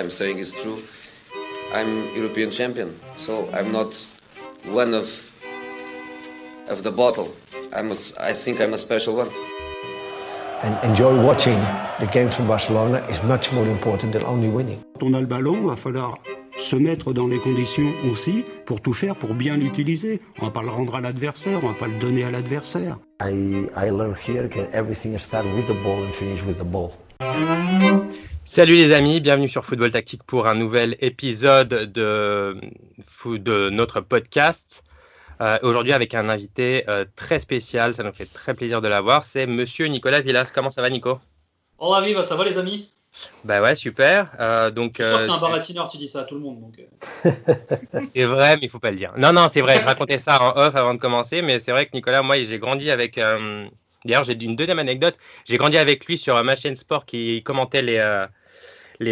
I'm saying is true. I'm European champion, so I'm not one of of the bottle. I'm a, I think I'm a special one. And enjoy watching the games from Barcelona is much more important than only winning. Quand on a le ballon, il va falloir se mettre dans les conditions aussi pour tout faire pour bien l'utiliser. On va pas le rendre à l'adversaire, on va pas le donner à l'adversaire. I, I learned here that everything starts with the ball and finish with the ball. Salut les amis, bienvenue sur Football Tactique pour un nouvel épisode de, de notre podcast. Euh, Aujourd'hui avec un invité euh, très spécial, ça nous fait très plaisir de l'avoir, c'est Monsieur Nicolas Villas. Comment ça va Nico? Oh la vie, bah, ça va les amis? Bah ouais, super. Euh, donc, Je suis sûr que t'es un baratineur, tu dis ça à tout le monde. Donc, euh. c'est vrai, mais il faut pas le dire. Non, non, c'est vrai, je racontais ça en off avant de commencer, mais c'est vrai que Nicolas, moi, j'ai grandi avec... D'ailleurs, j'ai une deuxième anecdote. J'ai grandi avec lui sur euh, ma chaîne sport qui commentait les, euh,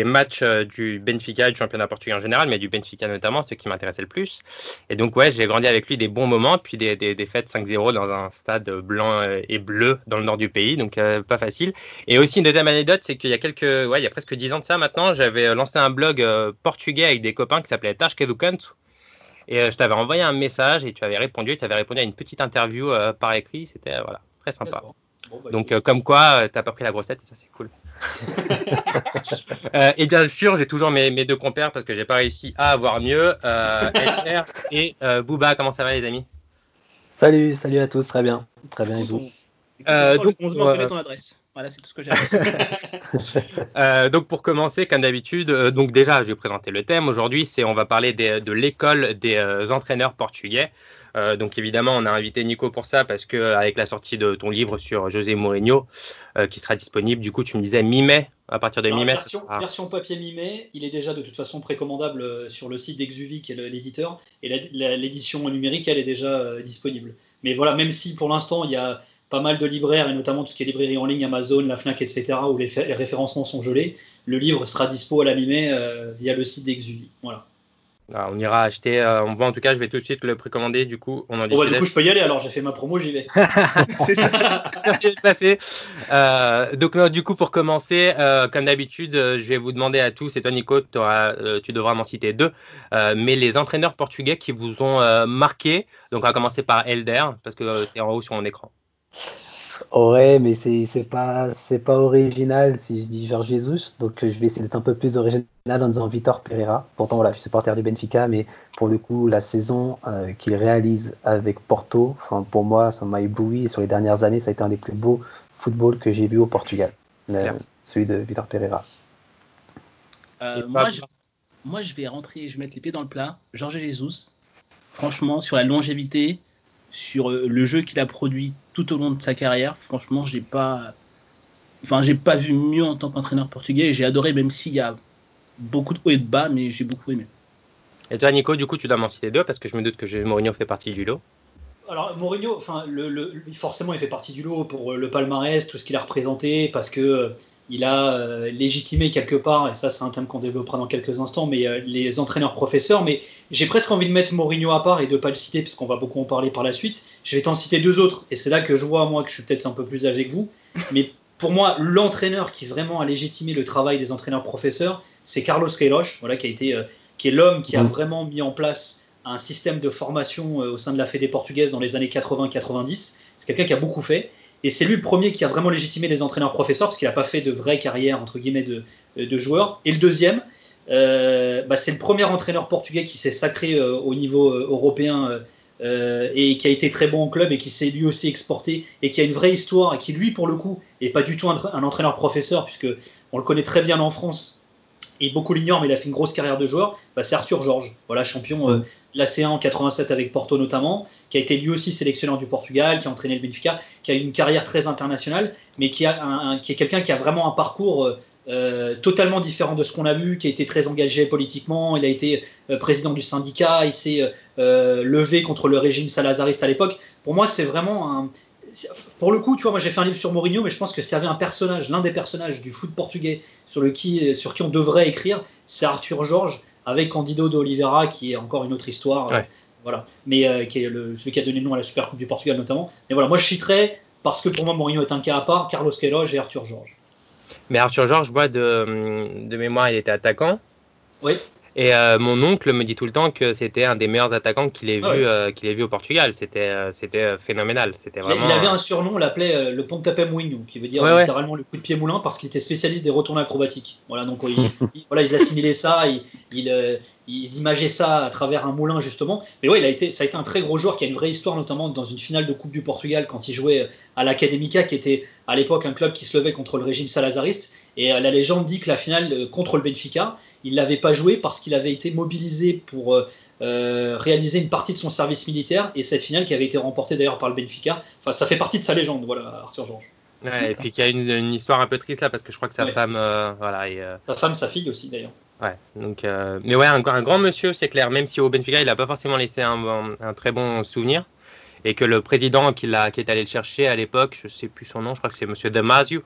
matchs euh, du Benfica, du championnat portugais en général, mais du Benfica notamment, ceux qui m'intéressaient le plus. Et donc, ouais, j'ai grandi avec lui des bons moments, puis des, fêtes 5-0 dans un stade blanc et bleu dans le nord du pays, donc pas facile. Et aussi, une deuxième anecdote, c'est qu'il y a quelques, ouais, il y a presque 10 ans de ça maintenant, j'avais lancé un blog portugais avec des copains qui s'appelait Canto. Et je t'avais envoyé un message et tu avais répondu, tu avais répondu à une petite interview par écrit, c'était voilà, très sympa. Bon, bah, Donc, euh, comme quoi, euh, t'as pas pris la grossette et ça, c'est cool. Euh, et bien sûr, j'ai toujours mes, mes deux compères parce que j'ai pas réussi à avoir mieux. Euh, et euh, Booba, comment ça va, les amis? Salut, salut à tous, très bien. Très bien, et vous? Euh, donc, on se euh, ton adresse. Voilà, c'est tout ce que j'ai. Euh, donc pour commencer, comme d'habitude, euh, donc déjà, je vais présenter le thème. Aujourd'hui, c'est on va parler des- de l'école des euh, entraîneurs portugais. Euh, donc évidemment, on a invité Nico pour ça parce que euh, avec la sortie de ton livre sur José Mourinho, euh, qui sera disponible, du coup, tu me disais mi-mai, à partir de mi-mai. version, sera- version papier mi-mai, il est déjà de toute façon précommandable sur le site d'Exuvie qui est l'éditeur et l'édition numérique elle est déjà euh, disponible. Mais voilà, même si pour l'instant il y a pas mal de libraires et notamment tout ce qui est librairie en ligne, Amazon, la Fnac, etc. où les, les référencements sont gelés, le livre sera dispo à la mi-mai via le site d'Exuvie. Voilà. Ah, on ira acheter, euh, on voit en tout cas, je vais tout de suite le précommander, du coup, on en Bon, bah, discute. du coup je peux y aller alors, j'ai fait ma promo, j'y vais. c'est ça. Merci d'être passé. Euh, donc, euh, du coup, pour commencer, euh, comme d'habitude, je vais vous demander à tous, et toi, Nico, tu devras m'en citer deux, mais les entraîneurs portugais qui vous ont marqué. Donc, on va commencer par Elder, parce que tu es en haut sur mon écran. Ouais, mais c'est c'est pas c'est pas original si je dis Georges Jesus, donc euh, je vais essayer d'être un peu plus original en disant Vitor Pereira. Pourtant voilà, je suis supporter du Benfica, mais pour le coup la saison euh, qu'il réalise avec Porto, enfin pour moi ça m'a ébloui et sur les dernières années ça a été un des plus beaux footballs que j'ai vu au Portugal, euh, celui de Vitor Pereira. Euh, je, moi, je vais rentrer, je vais mettre les pieds dans le plat. Georges Jesus, franchement, sur la longévité, sur euh, le jeu qu'il a produit tout au long de sa carrière, franchement, j'ai pas. J'ai pas vu mieux en tant qu'entraîneur portugais. J'ai adoré, même s'il y a beaucoup de hauts et de bas, mais j'ai beaucoup aimé. Et toi, Nico, du coup, tu dois m'en citer deux, parce que je me doute que Mourinho fait partie du lot. Alors Mourinho, enfin, le, le- lui, forcément, il fait partie du lot pour euh, le palmarès, tout ce qu'il a représenté, parce que euh, il a euh, légitimé quelque part, et ça, c'est un thème qu'on développera dans quelques instants, mais euh, les entraîneurs-professeurs. Mais j'ai presque envie de mettre Mourinho à part et de pas le citer, puisqu'on va beaucoup en parler par la suite. Je vais t'en citer deux autres, et c'est là que je vois moi que je suis peut-être un peu plus âgé que vous. Mais pour moi, l'entraîneur qui vraiment a légitimé le travail des entraîneurs-professeurs, c'est Carlos Queiroz, voilà, qui a été, qui est l'homme qui a Mhm. vraiment mis en place un système de formation euh, au sein de la Fédé portugaise dans les années 80-90. C'est quelqu'un qui a beaucoup fait. Et c'est lui le premier qui a vraiment légitimé les entraîneurs-professeurs, parce qu'il n'a pas fait de vraie carrière, entre guillemets, de, de joueur. Et le deuxième, euh, bah, c'est le premier entraîneur portugais qui s'est sacré euh, au niveau euh, européen euh, euh, et qui a été très bon en club et qui s'est lui aussi exporté et qui a une vraie histoire et qui, lui, pour le coup, est pas du tout un, un entraîneur-professeur, puisque on le connaît très bien en France et beaucoup l'ignorent, mais il a fait une grosse carrière de joueur, bah, c'est Arthur Georges, voilà, champion euh, de la C1 en 87 avec Porto notamment, qui a été lui aussi sélectionneur du Portugal, qui a entraîné le Benfica, qui a une carrière très internationale, mais qui, est quelqu'un qui a vraiment un parcours euh, euh, totalement différent de ce qu'on a vu, qui a été très engagé politiquement, il a été président du syndicat, il s'est levé contre le régime salazariste à l'époque. Pour moi, c'est vraiment un... Pour le coup, tu vois, moi j'ai fait un livre sur Mourinho, mais je pense que s'il y avait un personnage, l'un des personnages du foot portugais sur, le qui, sur qui on devrait écrire, c'est Arthur Georges, avec Candido de Oliveira, qui est encore une autre histoire. Ouais. Voilà. Mais euh, qui est le, celui qui a donné le nom à la Super Coupe du Portugal notamment. Mais voilà, moi je citerai, parce que pour moi Mourinho est un cas à part, Carlos Queiroz et Arthur Georges. Mais Arthur Georges, vois de, de mémoire, il était attaquant. Oui. Et euh, mon oncle me dit tout le temps que c'était un des meilleurs attaquants qu'il ait, Ah vu, ouais. euh, qu'il ait vu au Portugal. C'était euh, euh, phénoménal. C'était Il, vraiment. il avait un surnom, on l'appelait le Pontapé Mouinho, qui veut dire Ouais, ouais. littéralement le coup de pied moulin, parce qu'il était spécialiste des retournées acrobatiques. Voilà, donc il, il- voilà, ils assimilaient ça, ils, euh, ils imageaient ça à travers un moulin justement. Mais ouais, il a été, ça a été un très gros joueur qui a une vraie histoire, notamment dans une finale de Coupe du Portugal quand il jouait à l'Académica, qui était à l'époque un club qui se levait contre le régime salazariste. Et euh, la légende dit que la finale euh, contre le Benfica, il l'avait pas joué parce qu'il avait été mobilisé pour euh, réaliser une partie de son service militaire et cette finale qui avait été remportée d'ailleurs par le Benfica. Enfin, ça fait partie de sa légende, voilà, Arthur Georges. Ouais, et puis qu'il y a une, une histoire un peu triste là parce que je crois que sa Ouais. femme, euh, voilà, et, euh, Sa femme, sa fille aussi d'ailleurs. ouais. Donc, euh, mais ouais, un, un grand monsieur, c'est clair. Même si au Benfica, il a pas forcément laissé un, très bon souvenir, et que le président qui, l'a, qui est allé le chercher à l'époque, je sais plus son nom, je crois que c'est Monsieur Damasio,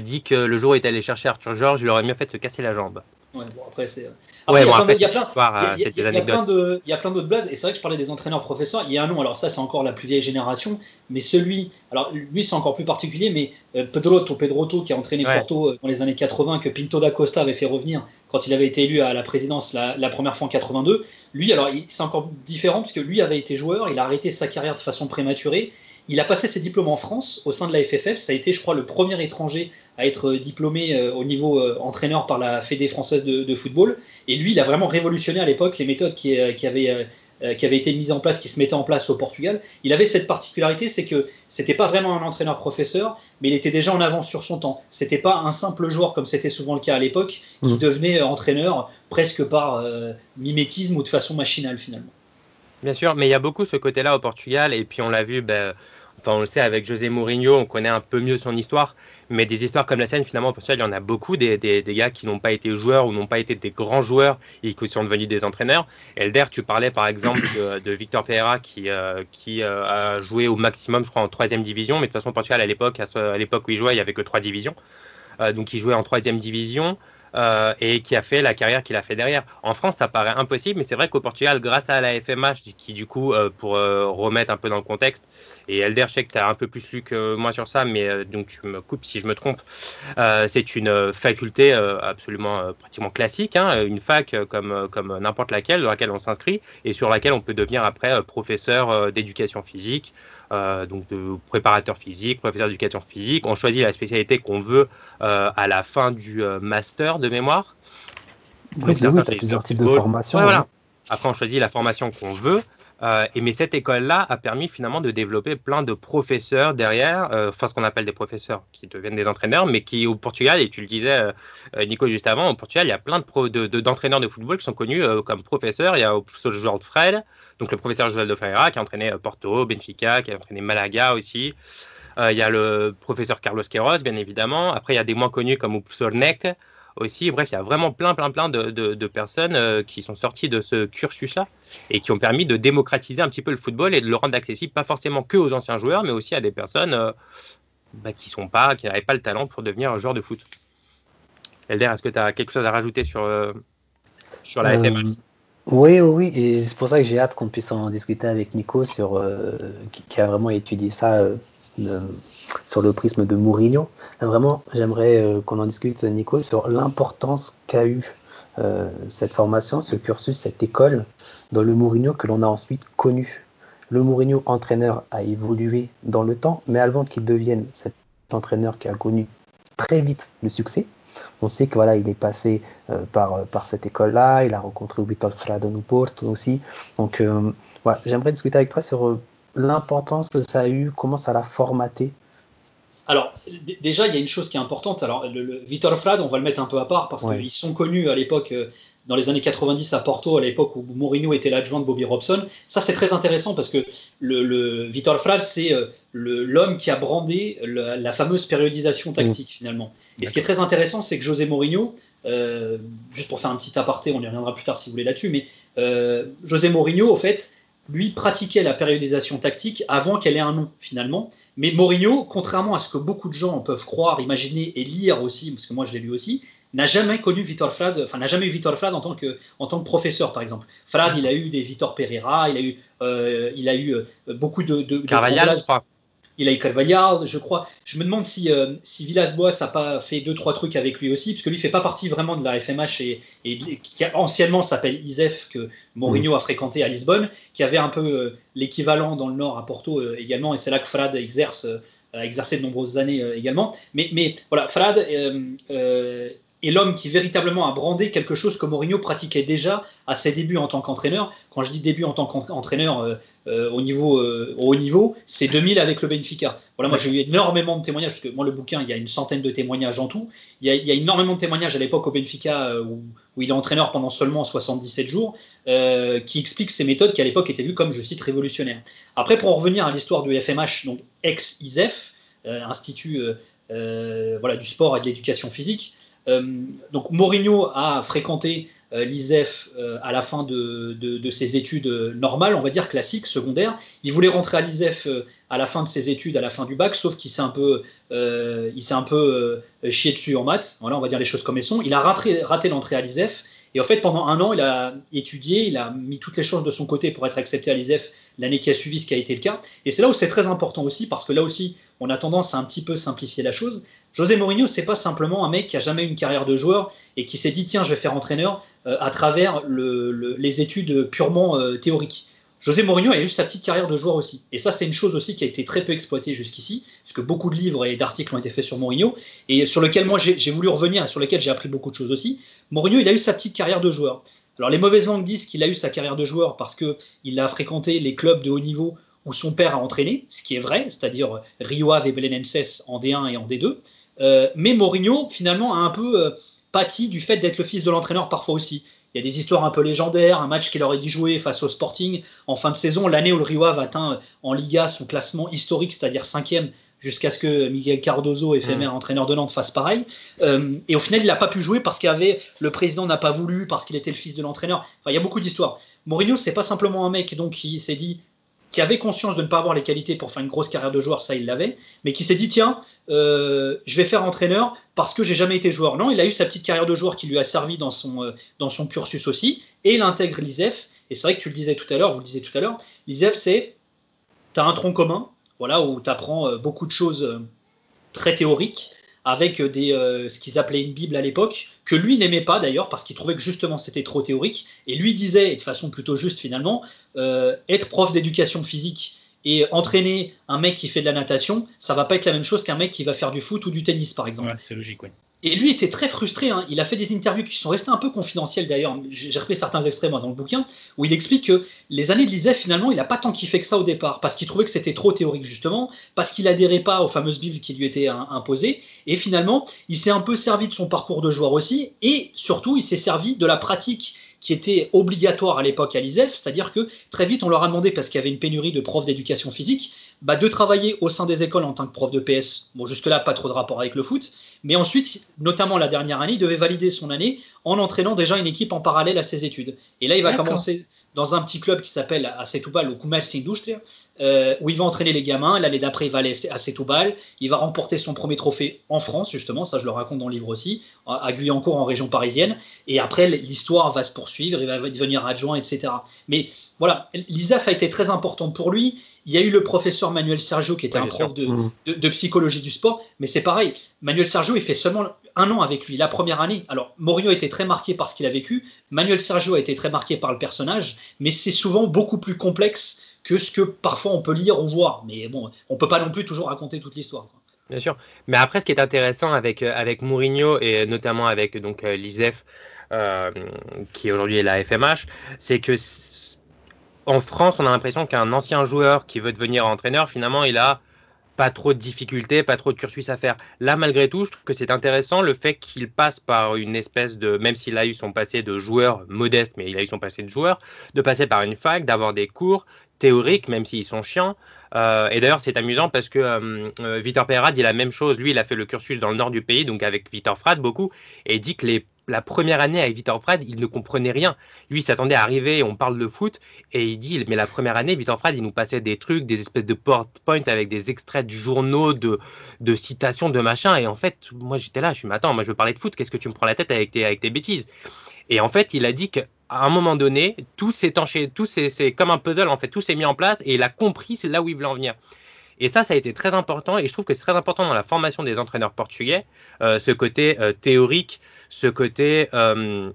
dit que le jour où il est allé chercher Arthur Georges, il aurait mieux fait de se casser la jambe. Ouais, bon, après, c'est. Ouais, il y a bon, après, il y a c'est plein- euh, des anecdotes. il y a d'autres blazes, et c'est vrai que je parlais des entraîneurs-professeurs. Il y a un nom, alors ça, c'est encore la plus vieille génération, mais celui, alors lui, c'est encore plus particulier, mais euh, Pedroto, Pedroto, qui a entraîné Ouais. Porto euh, dans les années 80, que Pinto da Costa avait fait revenir quand il avait été élu à la présidence la, la première fois en 82. Lui, alors, c'est encore différent, parce que lui avait été joueur, il a arrêté sa carrière de façon prématurée. Il a passé ses diplômes en France au sein de la FFF. Ça a été, je crois, le premier étranger à être euh, diplômé euh, au niveau euh, entraîneur par la Fédé française de, de football. Et lui, il a vraiment révolutionné à l'époque les méthodes qui, qui avaient, qui été mises en place, qui se mettaient en place au Portugal. Il avait cette particularité, c'est que c'était pas vraiment un entraîneur-professeur, mais il était déjà en avance sur son temps. C'était pas un simple joueur comme c'était souvent le cas à l'époque, qui Mm. devenait entraîneur presque par euh, mimétisme ou de façon machinale finalement. Bien sûr, mais il y a beaucoup ce côté-là au Portugal, et puis on l'a vu, ben, enfin on le sait avec José Mourinho, on connaît un peu mieux son histoire, mais des histoires comme la scène, finalement au Portugal, il y en a beaucoup, des, gars qui n'ont pas été joueurs ou n'ont pas été des grands joueurs et qui sont devenus des entraîneurs. Elder, tu parlais par exemple de, Victor Pereira qui, euh, euh, a joué au maximum, je crois, en troisième division, mais de toute façon, Portugal, à l'époque, où il jouait, il y avait que trois divisions. Euh, donc il jouait en troisième division. Euh, et qui a fait la carrière qu'il a fait derrière. En France, ça paraît impossible, mais c'est vrai qu'au Portugal, grâce à la FMH, qui du coup, euh, pour euh, remettre un peu dans le contexte, et Elder, je sais que tu as un peu plus lu que moi sur ça, mais donc tu me coupes si je me trompe, c'est une faculté absolument pratiquement classique, hein, une fac comme, comme n'importe laquelle, dans laquelle on s'inscrit, et sur laquelle on peut devenir après professeur d'éducation physique, euh, donc de préparateur physique, professeur d'éducation physique. On choisit la spécialité qu'on veut euh, à la fin du euh, master de mémoire. Oui, Donc, oui, tu as plusieurs types de formations. Ouais, voilà. ouais. Après, on choisit la formation qu'on veut. Euh, et mais cette école-là a permis finalement de développer plein de professeurs derrière, euh, enfin ce qu'on appelle des professeurs qui deviennent des entraîneurs, mais qui au Portugal, et tu le disais euh, Nico juste avant, au Portugal, il y a plein de d'entraîneurs de, football qui sont connus comme professeurs. Il y a joueur de Fred, donc le professeur Joel de Ferreira qui a entraîné Porto, Benfica, qui a entraîné Malaga aussi. Il y a le professeur Carlos Queiroz, bien évidemment. Après, il y a des moins connus comme Upsornek aussi. Bref, il y a vraiment plein, plein, plein de, personnes euh, qui sont sorties de ce cursus-là et qui ont permis de démocratiser un petit peu le football et de le rendre accessible, pas forcément que aux anciens joueurs, mais aussi à des personnes euh, bah, qui sont pas, qui n'avaient pas le talent pour devenir un joueur de foot. Elder, est-ce que tu as quelque chose à rajouter sur, euh, sur la Euh, FMH Oui, oui, oui, et c'est pour ça que j'ai hâte qu'on puisse en discuter avec Nico sur euh, qui, a vraiment étudié ça euh, sur le prisme de Mourinho. Là, vraiment, j'aimerais euh, qu'on en discute, Nico, sur l'importance qu'a eu euh, cette formation, ce cursus, cette école dans le Mourinho que l'on a ensuite connu. Le Mourinho entraîneur a évolué dans le temps, mais avant qu'il devienne cet entraîneur qui a connu très vite le succès, on sait que voilà, il est passé euh, par, par cette école-là, il a rencontré Vitor Frado no Porto aussi. Donc euh, j'aimerais discuter avec toi sur euh, l'importance que ça a eu, comment ça l'a formaté. Alors, déjà, il y a une chose qui est importante. Alors, le, le Vitor Frade, on va le mettre un peu à part parce Ouais. qu'ils sont connus à l'époque, euh, dans les années 90 à Porto, à l'époque où Mourinho était l'adjoint de Bobby Robson. Ça, c'est très intéressant parce que le, le Vitor Frade, c'est euh, l'homme qui a brandé la fameuse périodisation tactique, finalement. Et ce qui est très intéressant, c'est que José Mourinho, euh, juste pour faire un petit aparté, on y reviendra plus tard si vous voulez là-dessus, mais José Mourinho, au fait, lui pratiquait la périodisation tactique avant qu'elle ait un nom, finalement. Mais Mourinho, contrairement à ce que beaucoup de gens peuvent croire, imaginer et lire aussi, parce que moi je l'ai lu aussi, n'a jamais connu Vitor Frade, enfin n'a jamais eu Vitor Frade en tant que en tant que professeur par exemple. Frade, il a eu des Vitor Pereira, il a eu euh, il a eu euh, beaucoup de, de, de Carvalhal, grands je crois. Il a eu Calvaillard, je crois. Je me demande si, euh, si Villas-Boas n'a pas fait deux, trois trucs avec lui aussi, parce que lui fait pas partie vraiment de la FMH et, qui anciennement s'appelle ISEF, que Mourinho a fréquenté à Lisbonne, qui avait un peu euh, l'équivalent dans le Nord à Porto euh, également, et c'est là que Frad exerce, a exercé de nombreuses années également. Mais, mais voilà, Frad et l'homme qui véritablement a brandé quelque chose que Mourinho pratiquait déjà à ses débuts en tant qu'entraîneur. Quand je dis début en tant qu'entraîneur euh, euh, au, niveau, euh, au haut niveau, c'est 2000 avec le Benfica. Voilà, moi j'ai eu énormément de témoignages, parce que moi le bouquin, il y a une centaine de témoignages en tout. Il y a, il y a énormément de témoignages à l'époque au Benfica où, où, il est entraîneur pendant seulement 77 jours, qui expliquent ces méthodes qui à l'époque étaient vues comme, je cite, révolutionnaires. Après, pour en revenir à l'histoire du FMH, donc ex-ISEF, Institut voilà, du sport et de l'éducation physique, donc Mourinho a fréquenté euh, l'ISEF euh, à la fin de, ses études normales, on va dire classiques, secondaires. Il voulait rentrer à l'ISEF à la fin de ses études, à la fin du bac, sauf qu'il s'est un peu, il s'est un peu chié dessus en maths. On va dire les choses comme elles sont. Il a raté, raté l'entrée à l'ISEF. Et en fait, pendant un an, il a étudié, il a mis toutes les choses de son côté pour être accepté à l'ISEF l'année qui a suivi, ce qui a été le cas. Et c'est là où c'est très important aussi, parce que là aussi, on a tendance à un petit peu simplifier la chose. José Mourinho, c'est pas simplement un mec qui a jamais eu une carrière de joueur et qui s'est dit tiens, je vais faire entraîneur euh, à travers les études purement euh, théoriques. José Mourinho a eu sa petite carrière de joueur aussi. Et ça, c'est une chose aussi qui a été très peu exploitée jusqu'ici, parce que beaucoup de livres et d'articles ont été faits sur Mourinho, et sur lequel moi j'ai voulu revenir, et sur lequel j'ai appris beaucoup de choses aussi. Mourinho, il a eu sa petite carrière de joueur. Alors les mauvaises langues disent qu'il a eu sa carrière de joueur parce qu'il a fréquenté les clubs de haut niveau où son père a entraîné, ce qui est vrai, c'est-à-dire Rio Ave et Belenenses en D1 et en D2. Euh, mais Mourinho, finalement, a un peu euh, pâti du fait d'être le fils de l'entraîneur parfois aussi. Il y a des histoires un peu légendaires, un match qu'il aurait dû jouer face au Sporting en fin de saison, l'année où le Rio Ave atteint euh, en Liga son classement historique, c'est-à-dire cinquième, jusqu'à ce que Miguel Cardozo, éphémère mmh. entraîneur de Nantes, fasse pareil. et au final, il n'a pas pu jouer parce qu'il avait le président n'a pas voulu, parce qu'il était le fils de l'entraîneur. Enfin, il y a beaucoup d'histoires. Mourinho, c'est pas simplement un mec donc qui s'est dit qui avait conscience de ne pas avoir les qualités pour faire une grosse carrière de joueur, ça il l'avait, mais qui s'est dit tiens, euh, je vais faire entraîneur parce que j'ai jamais été joueur. Non, il a eu sa petite carrière de joueur qui lui a servi dans son, euh, cursus aussi, et il intègre l'ISEF. Et c'est vrai que tu le disais tout à l'heure, vous le disiez tout à l'heure, l'ISEF c'est, tu un tronc commun, voilà, où tu apprends euh, beaucoup de choses très théoriques, avec des, ce qu'ils appelaient une Bible à l'époque, que lui n'aimait pas d'ailleurs parce qu'il trouvait que justement c'était trop théorique. Et lui disait, et de façon plutôt juste finalement, euh, être prof d'éducation physique et entraîner un mec qui fait de la natation, ça va pas être la même chose qu'un mec qui va faire du foot ou du tennis par exemple. c'est logique, oui. Et lui était très frustré. Hein. Il a fait des interviews qui sont restées un peu confidentielles d'ailleurs. J'ai repris certains extraits moi dans le bouquin où il explique que les années de l'ISEF finalement il n'a pas tant kiffé que ça au départ parce qu'il trouvait que c'était trop théorique justement, parce qu'il adhérait pas aux fameuses bibles qui lui étaient imposées. Et finalement il s'est un peu servi de son parcours de joueur aussi et surtout il s'est servi de la pratique qui était obligatoire à l'époque à l'ISEF, c'est-à-dire que très vite on leur a demandé, parce qu'il y avait une pénurie de profs d'éducation physique, bah, de travailler au sein des écoles en tant que prof de PS. Bon, jusque-là, pas trop de rapport avec le foot, mais ensuite, notamment la dernière année, il devait valider son année en entraînant déjà une équipe en parallèle à ses études. Et là, il va commencer dans un petit club qui s'appelle à Setúbal, au Comerç Industria, euh, où il va entraîner les gamins. L'année d'après, il va aller à Setúbal. Il va remporter son premier trophée en France, justement. Ça, je le raconte dans le livre aussi, à Guyancourt, en région parisienne. Et après, l'histoire va se poursuivre. Il va devenir adjoint, etc. Mais voilà, l'ISAF a été très important pour lui. Il y a eu le professeur Manuel Sergio qui était un prof mmh. de, psychologie du sport, mais c'est pareil. Manuel Sergio, il fait seulement un an avec lui, la première année. Alors, Mourinho a été très marqué par ce qu'il a vécu. Manuel Sergio a été très marqué par le personnage, mais c'est souvent beaucoup plus complexe que ce que parfois on peut lire ou voir. Mais bon, on peut pas non plus toujours raconter toute l'histoire. Bien sûr. Mais après, ce qui est intéressant avec, euh, avec Mourinho et notamment avec donc euh, l'ISEF, euh, qui aujourd'hui est la FMH, c'est que en France, on a l'impression qu'un ancien joueur qui veut devenir entraîneur, finalement, il a pas trop de difficultés, pas trop de cursus à faire. Là, malgré tout, je trouve que c'est intéressant le fait qu'il passe par une espèce de, même s'il a eu son passé de joueur modeste, mais il a eu son passé de joueur, de passer par une fac, d'avoir des cours théoriques, même s'ils sont chiants. Euh, et d'ailleurs, c'est amusant parce que euh, euh, Victor dit la même chose. Lui, il a fait le cursus dans le nord du pays, donc avec Victor Frad beaucoup, et dit que les la première année avec Victor Frad, il ne comprenait rien. Lui, il s'attendait à arriver, on parle de foot, et il dit, mais la première année, Victor Frad, il nous passait des trucs, des espèces de PowerPoint avec des extraits de journaux, de, de citations, de machin. Et en fait, moi, j'étais là, je suis, mais attends, moi, je veux parler de foot, qu'est-ce que tu me prends la tête avec tes, bêtises? Et en fait, il a dit qu'à un moment donné, tout s'est enchaîné, tout c'est comme un puzzle, en fait, tout s'est mis en place, et il a compris, c'est là où il voulait en venir. Et ça, ça a été très important et je trouve que c'est très important dans la formation des entraîneurs portugais, euh, ce côté euh, théorique, ce côté euh,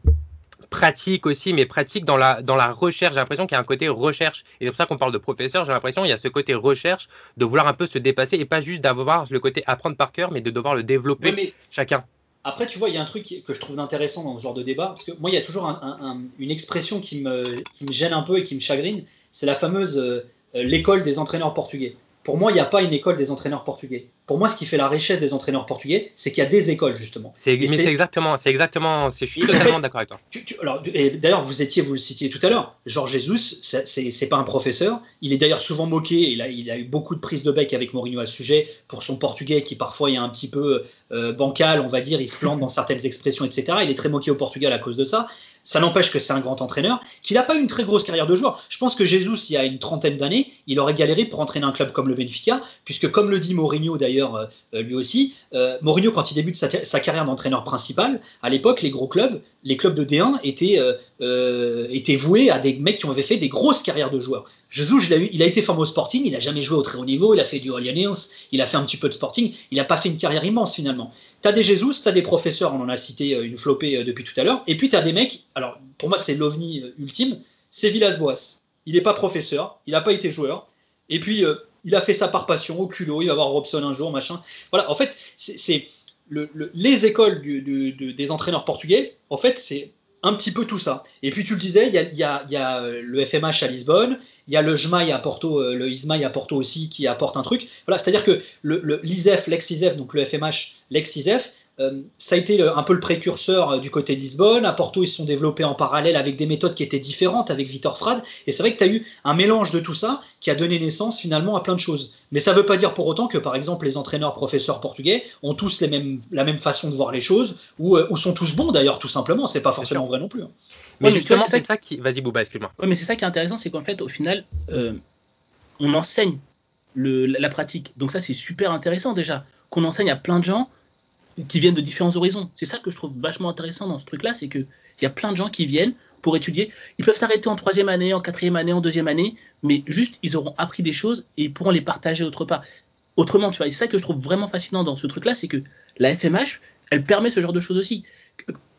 pratique aussi, mais pratique dans la, dans la recherche. J'ai l'impression qu'il y a un côté recherche. Et c'est pour ça qu'on parle de professeur. J'ai l'impression qu'il y a ce côté recherche, de vouloir un peu se dépasser et pas juste d'avoir le côté apprendre par cœur, mais de devoir le développer mais chacun. Après, tu vois, il y a un truc que je trouve intéressant dans ce genre de débat, parce que moi, il y a toujours un- un- un- une expression qui me, qui me gêne un peu et qui me chagrine, c'est la fameuse euh, l'école des entraîneurs portugais. Pour moi, il n'y a pas une école des entraîneurs portugais. Pour moi, ce qui fait la richesse des entraîneurs portugais, c'est qu'il y a des écoles, justement. C'est, mais c'est- exactement, c'est exactement, c'est- je suis totalement d'accord avec toi. Tu- tu- alors, et d'ailleurs, vous étiez, vous le citiez tout à l'heure, Georges Jesus, c'est- c'est c'est pas un professeur. Il est d'ailleurs souvent moqué. Il a, il a eu beaucoup de prises de bec avec Mourinho à ce sujet pour son portugais qui parfois est un petit peu euh, bancal, on va dire. Il se plante dans certaines expressions, etc. Il est très moqué au Portugal à cause de ça. Ça n'empêche que c'est un grand entraîneur, qu'il n'a pas une très grosse carrière de joueur. Je pense que Jesus, il y a une trentaine d'années, il aurait galéré pour entraîner un club comme le Benfica, puisque comme le dit Mourinho d'ailleurs euh, lui aussi, euh, Mourinho quand il débute sa, carrière d'entraîneur principal, à l'époque les gros clubs, les clubs de D1 étaient, euh, étaient voués à des mecs qui avaient fait des grosses carrières de joueurs. Jesus, il a, été formé au Sporting, il n'a jamais joué au très haut niveau, il a fait du Orleans, il a fait un petit peu de Sporting, il n'a pas fait une carrière immense finalement. Tu as des Jesus, tu as des professeurs, on en a cité une flopée depuis tout à l'heure, et puis tu as des mecs, alors pour moi c'est l'ovni ultime, c'est Villas-Boas. Il n'est pas professeur, il n'a pas été joueur, et puis il a fait ça par passion, au culot, il va voir Robson un jour, machin. Voilà, en fait, c'est- c'est le- le- les écoles des entraîneurs portugais, en fait, c'est un petit peu tout ça. Et puis tu le disais, il y a, y a- euh, le FMH à Lisbonne, il y a le JMAI à Porto, euh, le ISMAI à Porto aussi qui apporte un truc. Voilà, c'est-à-dire que le, le- l'ISEF, l'ex-ISEF, donc le FMH, l'ex-ISEF, ça a été le- un peu le précurseur euh, du côté de Lisbonne. À Porto, ils se sont développés en parallèle avec des méthodes qui étaient différentes avec Vitor Frade. Et c'est vrai que tu as eu un mélange de tout ça qui a donné naissance finalement à plein de choses. Mais ça ne veut pas dire pour autant que, par exemple, les entraîneurs professeurs portugais ont tous les mêmes, la même façon de voir les choses, ou, euh, ou sont tous bons d'ailleurs, tout simplement. C'est pas forcément vrai non plus. hein. Mais Ouais, mais justement, c'est ça c'est ça qui. Vas-y, Bouba, excuse-moi. Ouais, mais c'est ça qui est intéressant, c'est qu'en fait, au final, euh, on enseigne le, la pratique. Donc ça, c'est super intéressant déjà, qu'on enseigne à plein de gens qui viennent de différents horizons. C'est ça que je trouve vachement intéressant dans ce truc-là, c'est qu'il y a plein de gens qui viennent pour étudier. Ils peuvent s'arrêter en troisième année, en quatrième année, en deuxième année, mais juste, ils auront appris des choses et ils pourront les partager autre part. Autrement, tu vois, c'est ça que je trouve vraiment fascinant dans ce truc-là, c'est que la FMH, elle permet ce genre de choses aussi.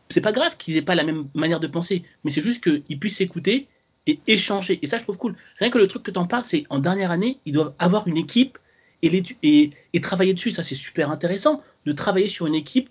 C'est pas grave qu'ils aient pas la même manière de penser, mais c'est juste qu'ils puissent s'écouter et échanger. Et ça, je trouve cool. Rien que le truc que tu en parles, c'est en dernière année, ils doivent avoir une équipe et, l'étu- et, et travailler dessus. Ça, c'est super intéressant de travailler sur une équipe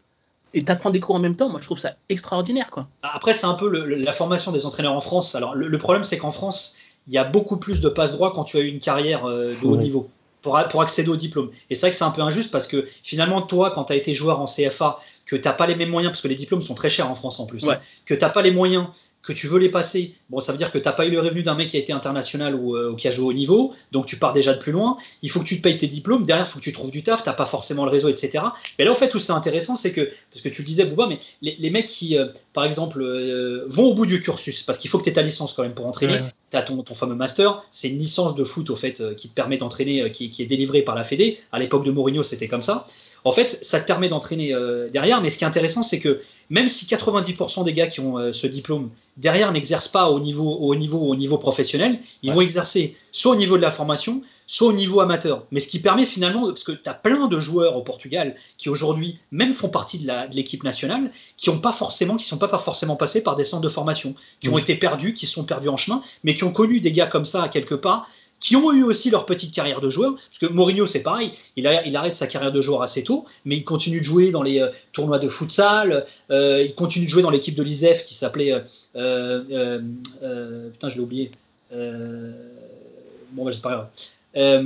et t'apprends des cours en même temps. Moi, je trouve ça extraordinaire, quoi. Après, c'est un peu le- la formation des entraîneurs en France. Alors, le, le problème, c'est qu'en France, il y a beaucoup plus de passe droit quand tu as eu une carrière euh, de haut niveau pour, accéder au diplôme. Et c'est vrai que c'est un peu injuste parce que finalement, toi, quand tu as été joueur en CFA, que tu n'as pas les mêmes moyens, parce que les diplômes sont très chers en France en plus, Ouais. hein, que tu n'as pas les moyens, que tu veux les passer, bon, ça veut dire que tu n'as pas eu le revenu d'un mec qui a été international ou, euh, ou qui a joué au niveau, donc tu pars déjà de plus loin. Il faut que tu te payes tes diplômes, derrière, il faut que tu trouves du taf, tu n'as pas forcément le réseau, etc. Mais là, en fait, où c'est intéressant, c'est que, parce que tu le disais, Bouba, mais les, mecs qui, euh, par exemple, euh, vont au bout du cursus, parce qu'il faut que tu aies ta licence quand même pour entraîner. Tu as ton, ton fameux master, c'est une licence de foot, au fait, euh, qui te permet d'entraîner, euh, qui, qui est délivrée par la Fédé. À l'époque de Mourinho, c'était comme ça. En fait, ça te permet d'entraîner euh, derrière, mais ce qui est intéressant, c'est que même si 90% des gars qui ont euh, ce diplôme derrière n'exercent pas au niveau, au niveau, au niveau professionnel, ils Ouais. vont exercer soit au niveau de la formation, soit au niveau amateur. Mais ce qui permet finalement, parce que tu as plein de joueurs au Portugal qui aujourd'hui même font partie de l'équipe nationale, qui ont pas forcément, qui sont pas, forcément passés par des centres de formation, qui ont été perdus, qui se sont perdus en chemin, mais qui ont connu des gars comme ça à quelque part, qui ont eu aussi leur petite carrière de joueur. Parce que Mourinho, c'est pareil, il, a- il arrête sa carrière de joueur assez tôt, mais il continue de jouer dans les euh, tournois de futsal, euh, il continue de jouer dans l'équipe de l'ISEF qui s'appelait. euh, putain, je l'ai oublié. Bon, bah, c'est pas grave. Euh,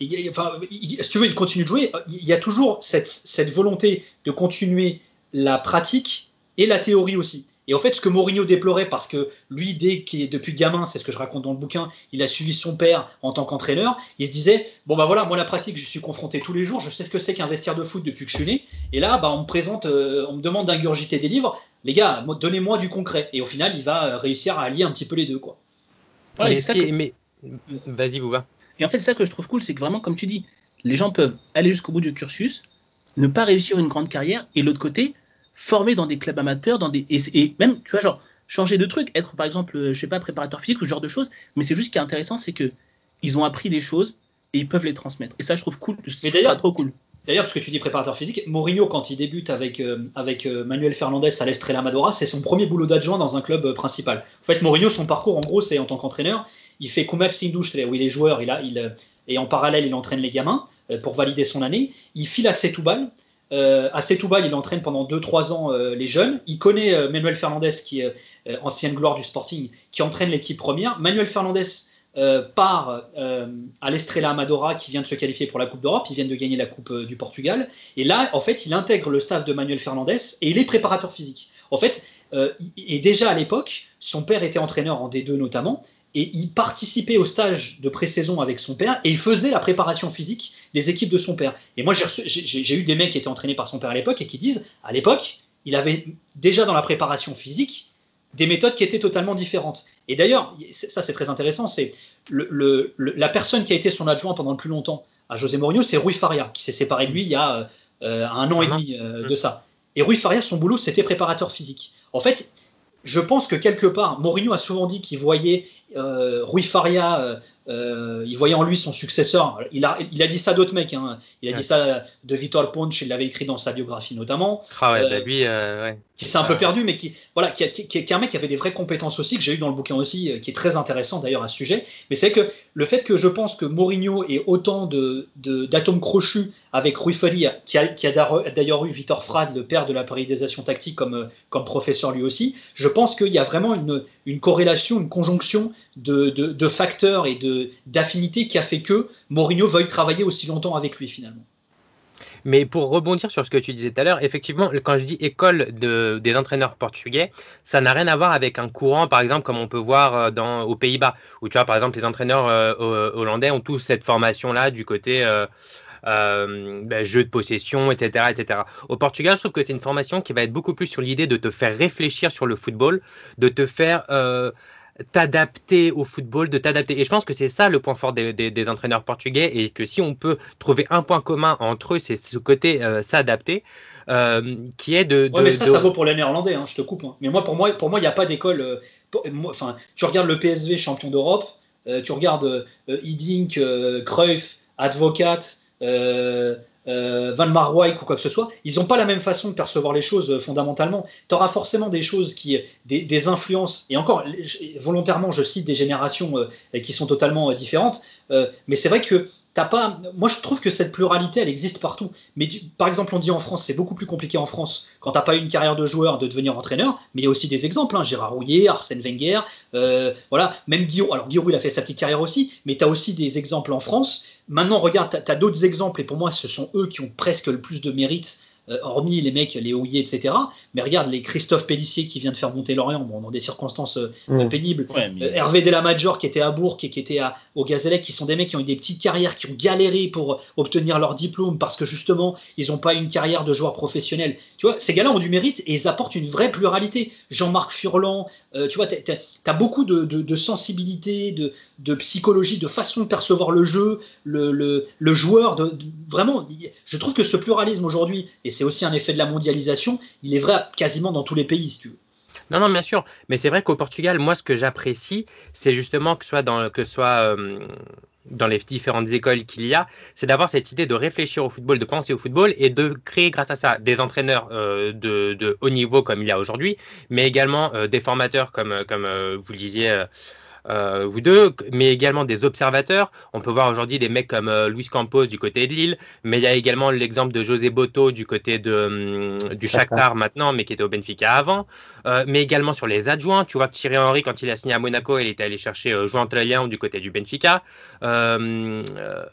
il- il- enfin, il- si tu veux, il continue de jouer. Il y a toujours cette, cette volonté de continuer la pratique et la théorie aussi. Et en fait, ce que Mourinho déplorait, parce que lui, dès qu'il est depuis gamin, c'est ce que je raconte dans le bouquin, il a suivi son père en tant qu'entraîneur, il se disait, bon bah voilà, moi la pratique, je suis confronté tous les jours, je sais ce que c'est qu'un vestiaire de foot depuis que je suis né, et là, bah, on me présente, euh, on me demande d'ingurgiter des livres, les gars, moi, donnez-moi du concret. Et au final, il va euh, réussir à allier un petit peu les deux, quoi. Ouais, mais c'est ça que- est- mais- Vas-y, Bouba. Et en fait, ça que je trouve cool, c'est que vraiment, comme tu dis, les gens peuvent aller jusqu'au bout du cursus, ne pas réussir une grande carrière, et l'autre côté, former dans des clubs amateurs, dans des et, et même, tu vois, genre, changer de truc, être par exemple, euh, je sais pas, préparateur physique ou ce genre de choses, mais c'est juste ce qui est intéressant, c'est que ils ont appris des choses, et ils peuvent les transmettre. Et ça, je trouve cool. Je Mais trouve ça trop cool. D'ailleurs, parce que tu dis préparateur physique, Mourinho, quand il débute avec, euh, avec euh, Manuel Fernandez à l'Estrella Madora, c'est son premier boulot d'adjoint dans un club euh, principal. En fait, Mourinho, son parcours, en gros, c'est en tant qu'entraîneur, il fait commerce industrie, où il est joueur, il a, il, euh, et en parallèle, il entraîne les gamins euh, pour valider son année. Il file à Setúbal. Euh, à Setúbal, il entraîne pendant 2-3 ans les jeunes. Il connaît Manuel Fernandez, qui est ancienne gloire du Sporting, qui entraîne l'équipe première. Manuel Fernandez part à l'Estrella Amadora qui vient de se qualifier pour la Coupe d'Europe, ils viennent de gagner la Coupe du Portugal, et là, en fait, il intègre le staff de Manuel Fernandez et il est préparateur physique. En fait, et déjà à l'époque, son père était entraîneur en D2 notamment, et il participait au stage de pré-saison avec son père, et il faisait la préparation physique des équipes de son père. Et moi, j'ai eu des mecs qui étaient entraînés par son père à l'époque et qui disent, à l'époque, il avait déjà dans la préparation physique des méthodes qui étaient totalement différentes. Et d'ailleurs, ça c'est très intéressant, c'est le- le- le- la personne qui a été son adjoint pendant le plus longtemps à José Mourinho, c'est Rui Faria, qui s'est séparé de lui il y a euh, un an et an. demi euh, Mm. de ça. Et Rui Faria, son boulot, c'était préparateur physique. En fait, je pense que quelque part, Mourinho a souvent dit qu'il voyait euh, Rui Faria, euh, euh, il voyait en lui son successeur. Il a, il a dit ça d'autres mecs. hein. Il a Ouais. dit ça de Vitor Ponch, il l'avait écrit dans sa biographie notamment Ah ouais, Euh, bah lui, euh, ouais. qui s'est un peu perdu, mais qui, voilà, qui, a- qui- qui est qui est un mec qui avait des vraies compétences aussi, que j'ai eu dans le bouquin aussi, euh, qui est très intéressant d'ailleurs à ce sujet. Mais c'est que le fait que je pense que Mourinho ait autant de- d'atomes crochus avec Rui Faria, qui a, qui a d'ailleurs eu Vitor Frad, le père de la paridisation tactique, comme, euh, comme professeur lui aussi, je pense qu'il y a vraiment une, une corrélation, une conjonction de, de, de facteurs et de, d'affinités qui a fait que Mourinho veuille travailler aussi longtemps avec lui finalement. Mais pour rebondir sur ce que tu disais tout à l'heure, effectivement, quand je dis école de, des entraîneurs portugais, ça n'a rien à voir avec un courant, par exemple, comme on peut voir euh, aux Pays-Bas, où tu vois, par exemple, les entraîneurs euh, ho- hollandais ont tous cette formation-là du côté euh, ben, jeu de possession, etc., etc. Au Portugal, je trouve que c'est une formation qui va être beaucoup plus sur l'idée de te faire réfléchir sur le football, de te faire t'adapter au football, de t'adapter. Et je pense que c'est ça le point fort des, des- des entraîneurs portugais et que si on peut trouver un point commun entre eux, c'est ce côté euh, s'adapter, euh, qui est de. Ouais, de- mais ça, de- ça vaut pour les Néerlandais, hein, je te coupe. hein. Mais moi, pour moi, pour moi, il n'y a pas d'école. euh, Enfin, tu regardes le PSV champion d'Europe, tu regardes Hiddink, Cruyff, Advocat, euh, Van Marwijk ou quoi que ce soit, ils n'ont pas la même façon de percevoir les choses euh, fondamentalement. Tu auras forcément des choses qui, des, des influences, et encore, volontairement, je cite des générations euh, qui sont totalement différentes, mais c'est vrai que t'as pas. Moi, je trouve que cette pluralité, elle existe partout. Mais par exemple, on dit en France, c'est beaucoup plus compliqué en France quand t'as pas eu une carrière de joueur de devenir entraîneur. Mais il y a aussi des exemples, hein, Gérard Rouillet, Arsène Wenger, euh, voilà, même Guillaume. Alors Guillaume, il a fait sa petite carrière aussi, mais tu as aussi des exemples en France. Maintenant, regarde, tu as, d'autres exemples, et pour moi, ce sont eux qui ont presque le plus de mérite. Euh, hormis les mecs, les Houillet, etc. Mais regarde, les Christophe Pellissier qui vient de faire monter Lorient, bon, dans des circonstances euh, Mm. pénibles. Ouais, mais- Euh, Hervé Delamajor qui était à Bourg et qui était à, au Gazélec, qui sont des mecs qui ont eu des petites carrières, qui ont galéré pour obtenir leur diplôme parce que justement ils n'ont pas une carrière de joueur professionnel. Tu vois, ces gars-là ont du mérite et ils apportent une vraie pluralité. Jean-Marc Furlan, euh, tu vois, tu as, beaucoup de, de- de sensibilité, de, de psychologie, de façon de percevoir le jeu, le, le- le joueur. De, de- vraiment, je trouve que ce pluralisme aujourd'hui, et c'est aussi un effet de la mondialisation, il est vrai quasiment dans tous les pays, si tu veux. Non, non, bien sûr. Mais c'est vrai qu'au Portugal, moi, ce que j'apprécie, c'est justement que soit dans, que soit, euh, dans les différentes écoles qu'il y a, c'est d'avoir cette idée de réfléchir au football, de penser au football et de créer grâce à ça des entraîneurs euh, de, haut niveau comme il y a aujourd'hui, mais également euh, des formateurs comme, comme vous le disiez. Euh, vous deux, mais également des observateurs. On peut voir aujourd'hui des mecs comme euh, Luis Campos du côté de Lille, mais il y a également l'exemple de José Boto du côté de, hum, du. Shakhtar maintenant, mais qui était au Benfica avant. Euh, mais également sur les adjoints. Tu vois Thierry Henry, quand il a signé à Monaco, il était allé chercher euh, Tlayen du côté du Benfica. Euh, euh,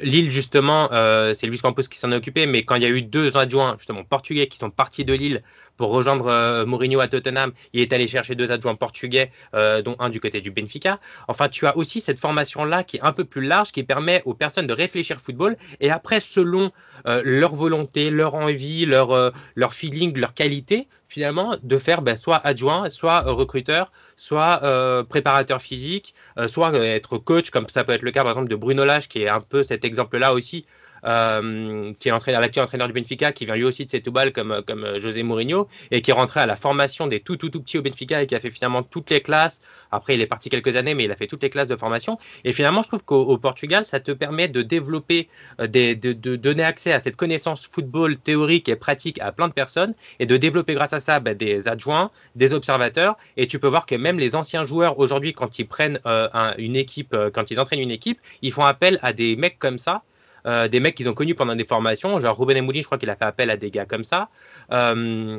Lille, justement, c'est Luis Campos qui s'en est occupé, mais quand il y a eu deux adjoints, justement, portugais qui sont partis de Lille pour rejoindre Mourinho à Tottenham, il est allé chercher deux adjoints portugais, dont un du côté du Benfica. Enfin, tu as aussi cette formation-là qui est un peu plus large, qui permet aux personnes de réfléchir football, et après, selon leur volonté, leur envie, leur, leur feeling, leur qualité, finalement, de faire ben, soit adjoint, soit euh, recruteur, soit euh, préparateur physique, euh, soit être coach, comme ça peut être le cas par exemple de Bruno Lage, qui est un peu cet exemple-là aussi, euh, qui est l'actuel entraîneur du Benfica, qui vient lui aussi de Setúbal comme, comme euh, José Mourinho, et qui est rentré à la formation des tout, tout, tout petits au Benfica et qui a fait finalement toutes les classes. Après, il est parti quelques années, mais il a fait toutes les classes de formation. Et finalement, je trouve qu'au Portugal, ça te permet de développer, euh, de, donner accès à cette connaissance football théorique et pratique à plein de personnes, et de développer grâce à ça bah, des adjoints, des observateurs. Et tu peux voir que même les anciens joueurs, aujourd'hui, quand ils prennent une équipe, quand ils entraînent une équipe, ils font appel à des mecs comme ça euh, des mecs qu'ils ont connus pendant des formations. Genre Ruben Amoulin, je crois qu'il a fait appel à des gars comme ça. Euh,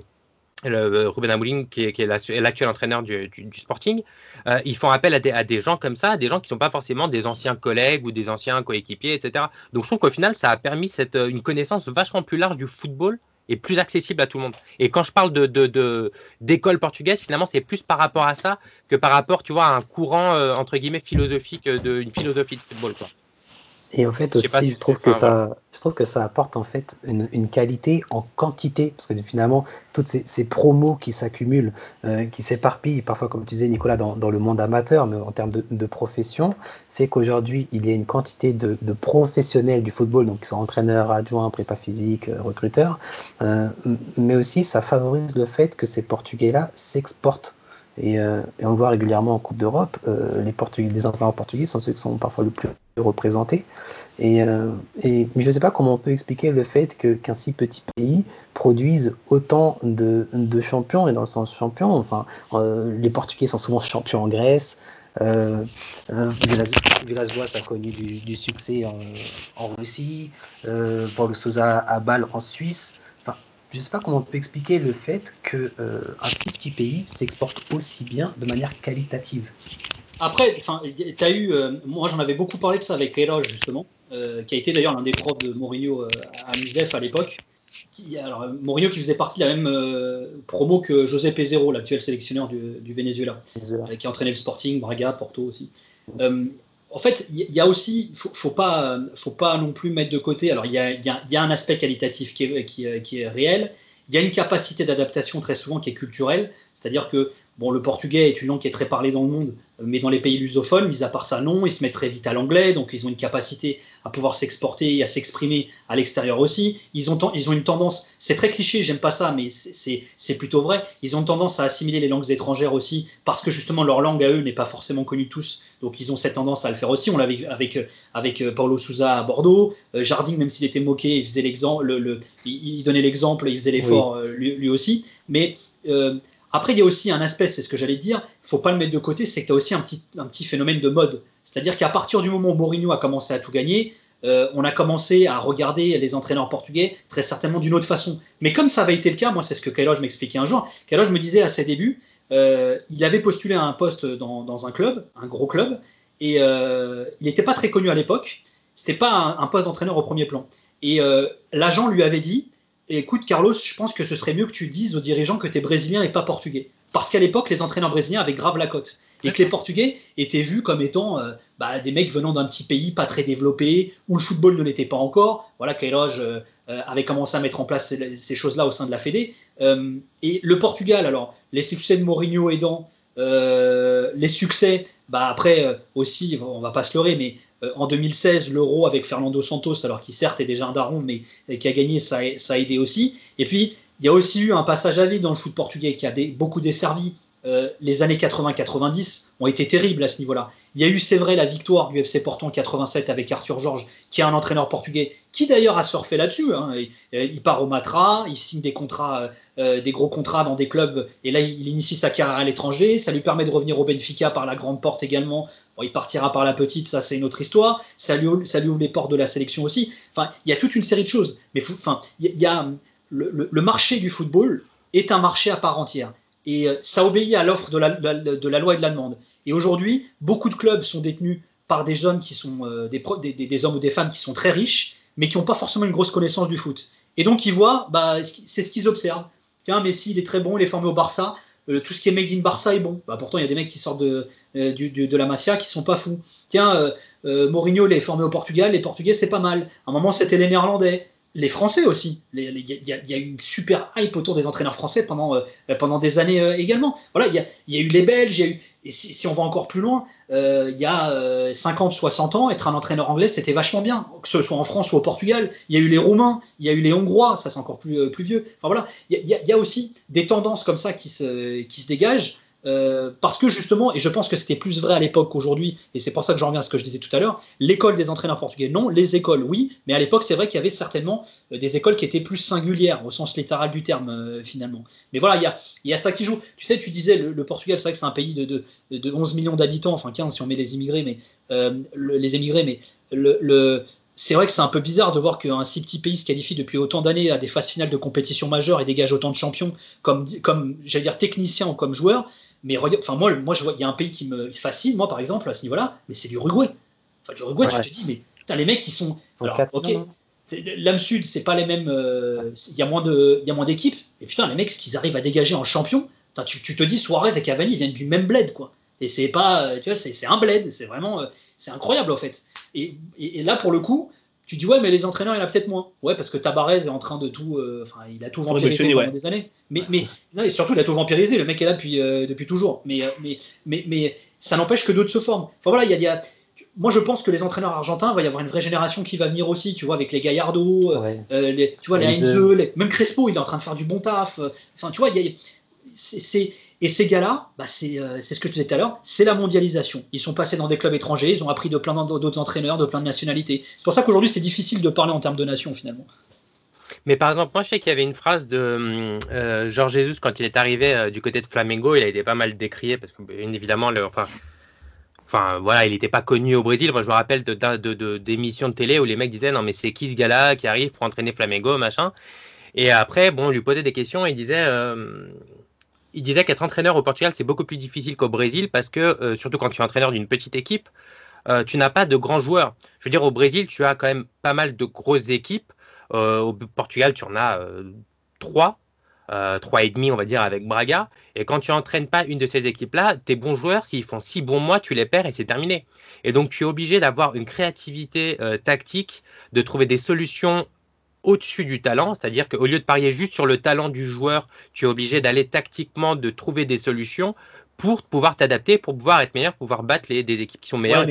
le, Ruben Amoulin, qui est, l'actuel entraîneur du, Sporting, euh, ils font appel à des, gens comme ça, des gens qui ne sont pas forcément des anciens collègues ou des anciens coéquipiers, etc. Donc je trouve qu'au final, ça a permis cette, une connaissance vachement plus large du football et plus accessible à tout le monde. Et quand je parle de, d'école portugaise, finalement, c'est plus par rapport à ça que par rapport, tu vois, à un courant, entre guillemets, philosophique, de, une philosophie de football. Quoi. Et en fait aussi, je, trouve que ça, je trouve que ça apporte en fait une, qualité en quantité, parce que finalement, toutes ces, promos qui s'accumulent, euh, qui s'éparpillent, parfois comme tu disais Nicolas, dans, le monde amateur, mais en termes de, profession, fait qu'aujourd'hui, il y a une quantité de, professionnels du football, donc qui sont entraîneurs, adjoints, prépa physique, euh, recruteurs, euh, mais aussi ça favorise le fait que ces Portugais-là s'exportent euh, et, on le voit régulièrement en Coupe d'Europe, euh, les, Portugais, les entraîneurs portugais sont ceux qui sont parfois le plus représentés. Et, euh, et mais je ne sais pas comment on peut expliquer le fait qu'un si petit pays produise autant de, champions, et dans le sens champion, enfin, les Portugais sont souvent champions en Grèce. Euh, Villas-Boas a connu du, succès en, en Russie, Paulo Souza à Bâle en Suisse je ne sais pas comment on peut expliquer le fait qu'un euh, si petit pays s'exporte aussi bien de manière qualitative. Après, tu as eu, euh, moi j'en avais beaucoup parlé de ça avec Queiroz justement, euh, qui a été d'ailleurs l'un des profs de Mourinho à Misdef à l'époque. alors, Mourinho qui faisait partie de la même promo que José Pezero, l'actuel sélectionneur du, Venezuela, qui a entraîné le Sporting, Braga, Porto aussi en fait, il y, a aussi, faut, faut pas, faut pas non plus mettre de côté. Alors, il y a, un aspect qualitatif qui est, qui est réel. Il y a une capacité d'adaptation très souvent qui est culturelle, c'est-à-dire que Bon, le portugais est une langue qui est très parlée dans le monde, mais dans les pays lusophones, mis à part ça, non, ils se mettent très vite à l'anglais, donc ils ont une capacité à pouvoir s'exporter et à s'exprimer à l'extérieur aussi. Ils ont, ils ont une tendance, c'est très cliché, j'aime pas ça, mais c'est plutôt vrai, ils ont tendance à assimiler les langues étrangères aussi, parce que justement leur langue à eux n'est pas forcément connue tous, donc ils ont cette tendance à le faire aussi. On l'avait avec, avec euh, Paulo Souza à Bordeaux, euh, Jardine, même s'il était moqué, il, faisait l'exemple, le, il, donnait l'exemple, il faisait l'effort euh, lui, aussi, mais après, il y a aussi un aspect, c'est ce que j'allais dire, il faut pas le mettre de côté, c'est que tu as aussi un petit, un petit phénomène de mode. C'est-à-dire qu'à partir du moment où Mourinho a commencé à tout gagner, euh, on a commencé à regarder les entraîneurs portugais très certainement d'une autre façon. Mais comme ça avait été le cas, moi c'est ce que Kailosh m'expliquait un jour, Kailosh me disait à ses débuts, euh, il avait postulé à un poste dans, un club, un gros club, et euh, il n'était pas très connu à l'époque, c'était pas un, un poste d'entraîneur au premier plan. Et l'agent lui avait dit, écoute, Carlos, je pense que ce serait mieux que tu dises aux dirigeants que tu es brésilien et pas portugais. Parce qu'à l'époque, les entraîneurs brésiliens avaient grave la cote. Et que les Portugais étaient vus comme étant euh, bah, des mecs venant d'un petit pays pas très développé, où le football ne l'était pas encore. Voilà, Queiroz euh, euh, avait commencé à mettre en place ces, choses-là au sein de la Fédé. et le Portugal, alors, les succès de Mourinho aidant, les succès, bah, après aussi, on va pas se leurrer, mais en 2016, l'Euro avec Fernando Santos, alors qui certes est déjà un daron, mais qui a gagné, ça a, aidé aussi. Et puis, il y a aussi eu un passage à vide dans le foot portugais qui a beaucoup desservi. Euh, les années 80-90 ont été terribles à ce niveau-là. Il y a eu, c'est vrai, la victoire du FC Porto en 87 avec Arthur Georges, qui est un entraîneur portugais, qui d'ailleurs a surfé là-dessus. Hein. Euh, il, part au Matra, il signe des contrats, des gros contrats dans des clubs, et là il initie sa carrière à l'étranger. Ça lui permet de revenir au Benfica par la grande porte également, il partira par la petite, ça c'est une autre histoire. Ça lui, ouvre les portes de la sélection aussi. Enfin, il y a toute une série de choses. Mais enfin, il y a, le, marché du football est un marché à part entière. Et euh, ça obéit à l'offre de la, loi et de la demande. Et aujourd'hui, beaucoup de clubs sont détenus par des hommes qui sont euh, des, hommes ou des femmes qui sont très riches, mais qui n'ont pas forcément une grosse connaissance du foot. Et donc ils voient, bah, c'est ce qu'ils observent. Tiens, Messi, il est très bon, il est formé au Barça. Euh, tout ce qui est made in Barça est bon. Bah, pourtant, il y a des mecs qui sortent de, euh, de la Masia qui sont pas fous. Tiens, euh, Mourinho, il est formé au Portugal, les Portugais, c'est pas mal. À un moment, c'était les Néerlandais. Les Français aussi. Il y, a une super hype autour des entraîneurs français pendant, euh, pendant des années euh, également. Voilà, il y, a, eu les Belges, y a eu, et si, on va encore plus loin, euh, il y a 50, 60 ans, être un entraîneur anglais, c'était vachement bien, que ce soit en France ou au Portugal. Il y a eu les Roumains, il y a eu les Hongrois, ça c'est encore plus, plus vieux. Enfin voilà, il y, y, a aussi des tendances comme ça qui se, qui se dégagent. Euh, parce que justement, et je pense que c'était plus vrai à l'époque qu'aujourd'hui, et c'est pour ça que j'en reviens à ce que je disais tout à l'heure, l'école des entraîneurs portugais, non, les écoles, oui, mais à l'époque, c'est vrai qu'il y avait certainement euh, des écoles qui étaient plus singulières, au sens littéral du terme, euh, finalement. Mais voilà, il y a, ça qui joue. Tu sais, tu disais, le, Portugal, c'est vrai que c'est un pays de, de, de 11 millions d'habitants, enfin 15 si on met les immigrés, mais les émigrés, mais c'est vrai que c'est un peu bizarre de voir qu'un si petit pays se qualifie depuis autant d'années à des phases finales de compétition majeure et dégage autant de champions comme, comme j'allais dire, techniciens ou comme joueurs. Mais enfin, moi, moi, je vois, il y a un pays qui me fascine, moi, par exemple, à ce niveau-là, mais c'est l'Uruguay. Enfin, l'Uruguay, tu te dis, mais putain, les mecs, ils sont. Alors, ok, l'âme sud, c'est pas les mêmes. Euh, il y a moins de, il y a moins d'équipes. Et putain, les mecs, ce qu'ils arrivent à dégager en champion, tu, tu, te dis, Suarez et Cavani viennent du même bled, quoi. Et c'est pas, tu vois, c'est un bled. C'est vraiment, euh, c'est incroyable en fait. Et, et, là, pour le coup, tu dis ouais, mais les entraîneurs, il y en a peut-être moins. Ouais, parce que Tabarez est en train de tout. euh, Enfin, il a tout vampirisé pendant des années. Mais, mais non, et surtout, il a tout vampirisé. Le mec est là depuis, euh, depuis toujours. Mais, euh, mais, mais, mais ça n'empêche que d'autres se forment. Enfin voilà, il y a, il y a- Moi, je pense que les entraîneurs argentins, il va y avoir une vraie génération qui va venir aussi, tu vois, avec les Gallardo, Ouais. euh, les, tu vois, les Heinze. Les- même Crespo, il est en train de faire du bon taf. Enfin, tu vois, il y a- et ces gars-là, bah, c'est euh, c'est ce que je disais tout à l'heure, c'est la mondialisation. Ils sont passés dans des clubs étrangers, ils ont appris de plein d'autres entraîneurs, de plein de nationalités. C'est pour ça qu'aujourd'hui, c'est difficile de parler en termes de nation, finalement. Mais par exemple, moi, je sais qu'il y avait une phrase de euh, Georges Jesus quand il est arrivé euh, du côté de Flamengo. Il a été pas mal décrié parce que, enfin, voilà, il n'était pas connu au Brésil. Moi, je me rappelle d'émissions de, de, d'émissions de télé où les mecs disaient non, mais c'est qui ce gars-là qui arrive pour entraîner Flamengo, machin. Et après, bon, on lui posait des questions et il disait. euh, il disait qu'être entraîneur au Portugal, c'est beaucoup plus difficile qu'au Brésil parce que, euh, surtout quand tu es entraîneur d'une petite équipe, euh, tu n'as pas de grands joueurs. Je veux dire, au Brésil, tu as quand même pas mal de grosses équipes. Euh, au Portugal, tu en as trois, trois et demi, on va dire, avec Braga. Et quand tu entraînes pas une de ces équipes-là, tes bons joueurs, s'ils font six bons mois, tu les perds et c'est terminé. Et donc, tu es obligé d'avoir une créativité tactique, de trouver des solutions au-dessus du talent, c'est-à-dire qu'au lieu de parier juste sur le talent du joueur, tu es obligé d'aller tactiquement, de trouver des solutions pour pouvoir t'adapter, pour pouvoir être meilleur, pour pouvoir battre les, des équipes qui sont meilleures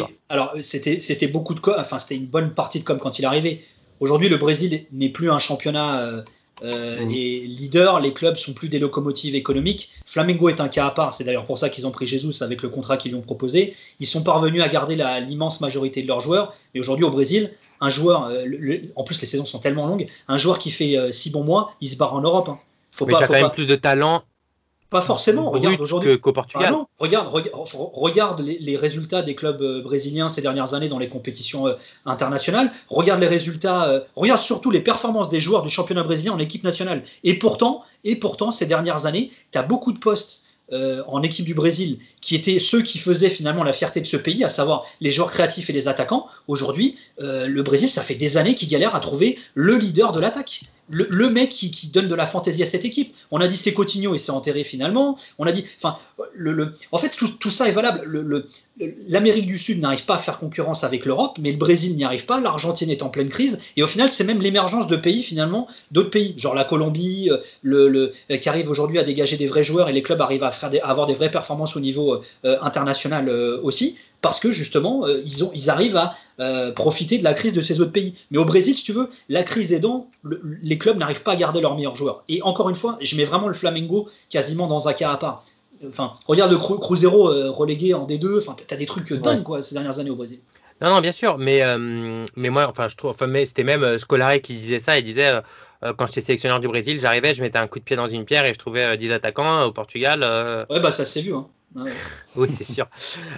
Ouais, alors c'était c'était beaucoup de enfin c'était une bonne partie de com quand il est arrivé. Aujourd'hui, le Brésil n'est plus un championnat euh, euh, Mm. et leader. Les clubs sont plus des locomotives économiques. Flamengo est un cas à part. C'est d'ailleurs pour ça qu'ils ont pris Jesus avec le contrat qu'ils lui ont proposé. Ils sont parvenus à garder l'immense majorité de leurs joueurs. Mais aujourd'hui, au Brésil, un joueur, euh, le- en plus les saisons sont tellement longues, un joueur qui fait euh, six bons mois, il se barre en Europe. hein. Faut Mais pas, tu as faut quand pas- même plus de talent pas forcément. Regarde aujourd'hui. que- qu'au Ah non, regarde, rega- re- regarde les, les résultats des clubs euh, brésiliens ces dernières années dans les compétitions euh, internationales. Regarde les résultats, euh, regarde surtout les performances des joueurs du championnat brésilien en équipe nationale. Et pourtant, et pourtant ces dernières années, tu as beaucoup de postes euh, en équipe du Brésil qui étaient ceux qui faisaient finalement la fierté de ce pays, à savoir les joueurs créatifs et les attaquants. Aujourd'hui, euh, le Brésil, ça fait des années qu'il galère à trouver le leader de l'attaque. Le, mec qui, donne de la fantaisie à cette équipe. On a dit c'est Coutinho et c'est enterré finalement. On a dit, enfin, en fait, tout, ça est valable. Le- le- L'Amérique du Sud n'arrive pas à faire concurrence avec l'Europe, mais le Brésil n'y arrive pas. L'Argentine est en pleine crise. Et au final, c'est même l'émergence de pays, finalement, d'autres pays, genre la Colombie, euh, euh, qui arrive aujourd'hui à dégager des vrais joueurs et les clubs arrivent à, faire à avoir des vraies performances au niveau euh, international aussi, parce que justement, euh, ils, ont, ils arrivent à euh, profiter de la crise de ces autres pays. Mais au Brésil, si tu veux, la crise aidant, le- les clubs n'arrivent pas à garder leurs meilleurs joueurs. Et encore une fois, je mets vraiment le Flamengo quasiment dans un cas à part. Enfin, regarde le Cru- Cruzeiro euh, relégué en D2. Enfin, t'as des trucs dingues quoi ces dernières années au Brésil. Non, non, bien sûr, mais, euh, mais moi, enfin, je trouve, enfin, mais c'était même Scolari qui disait ça. Il disait, euh, quand j'étais sélectionneur du Brésil, j'arrivais, je mettais un coup de pied dans une pierre et je trouvais euh, 10 attaquants euh, au Portugal. Ouais, bah ça s'est vu. Hein. Ouais. oui, c'est sûr.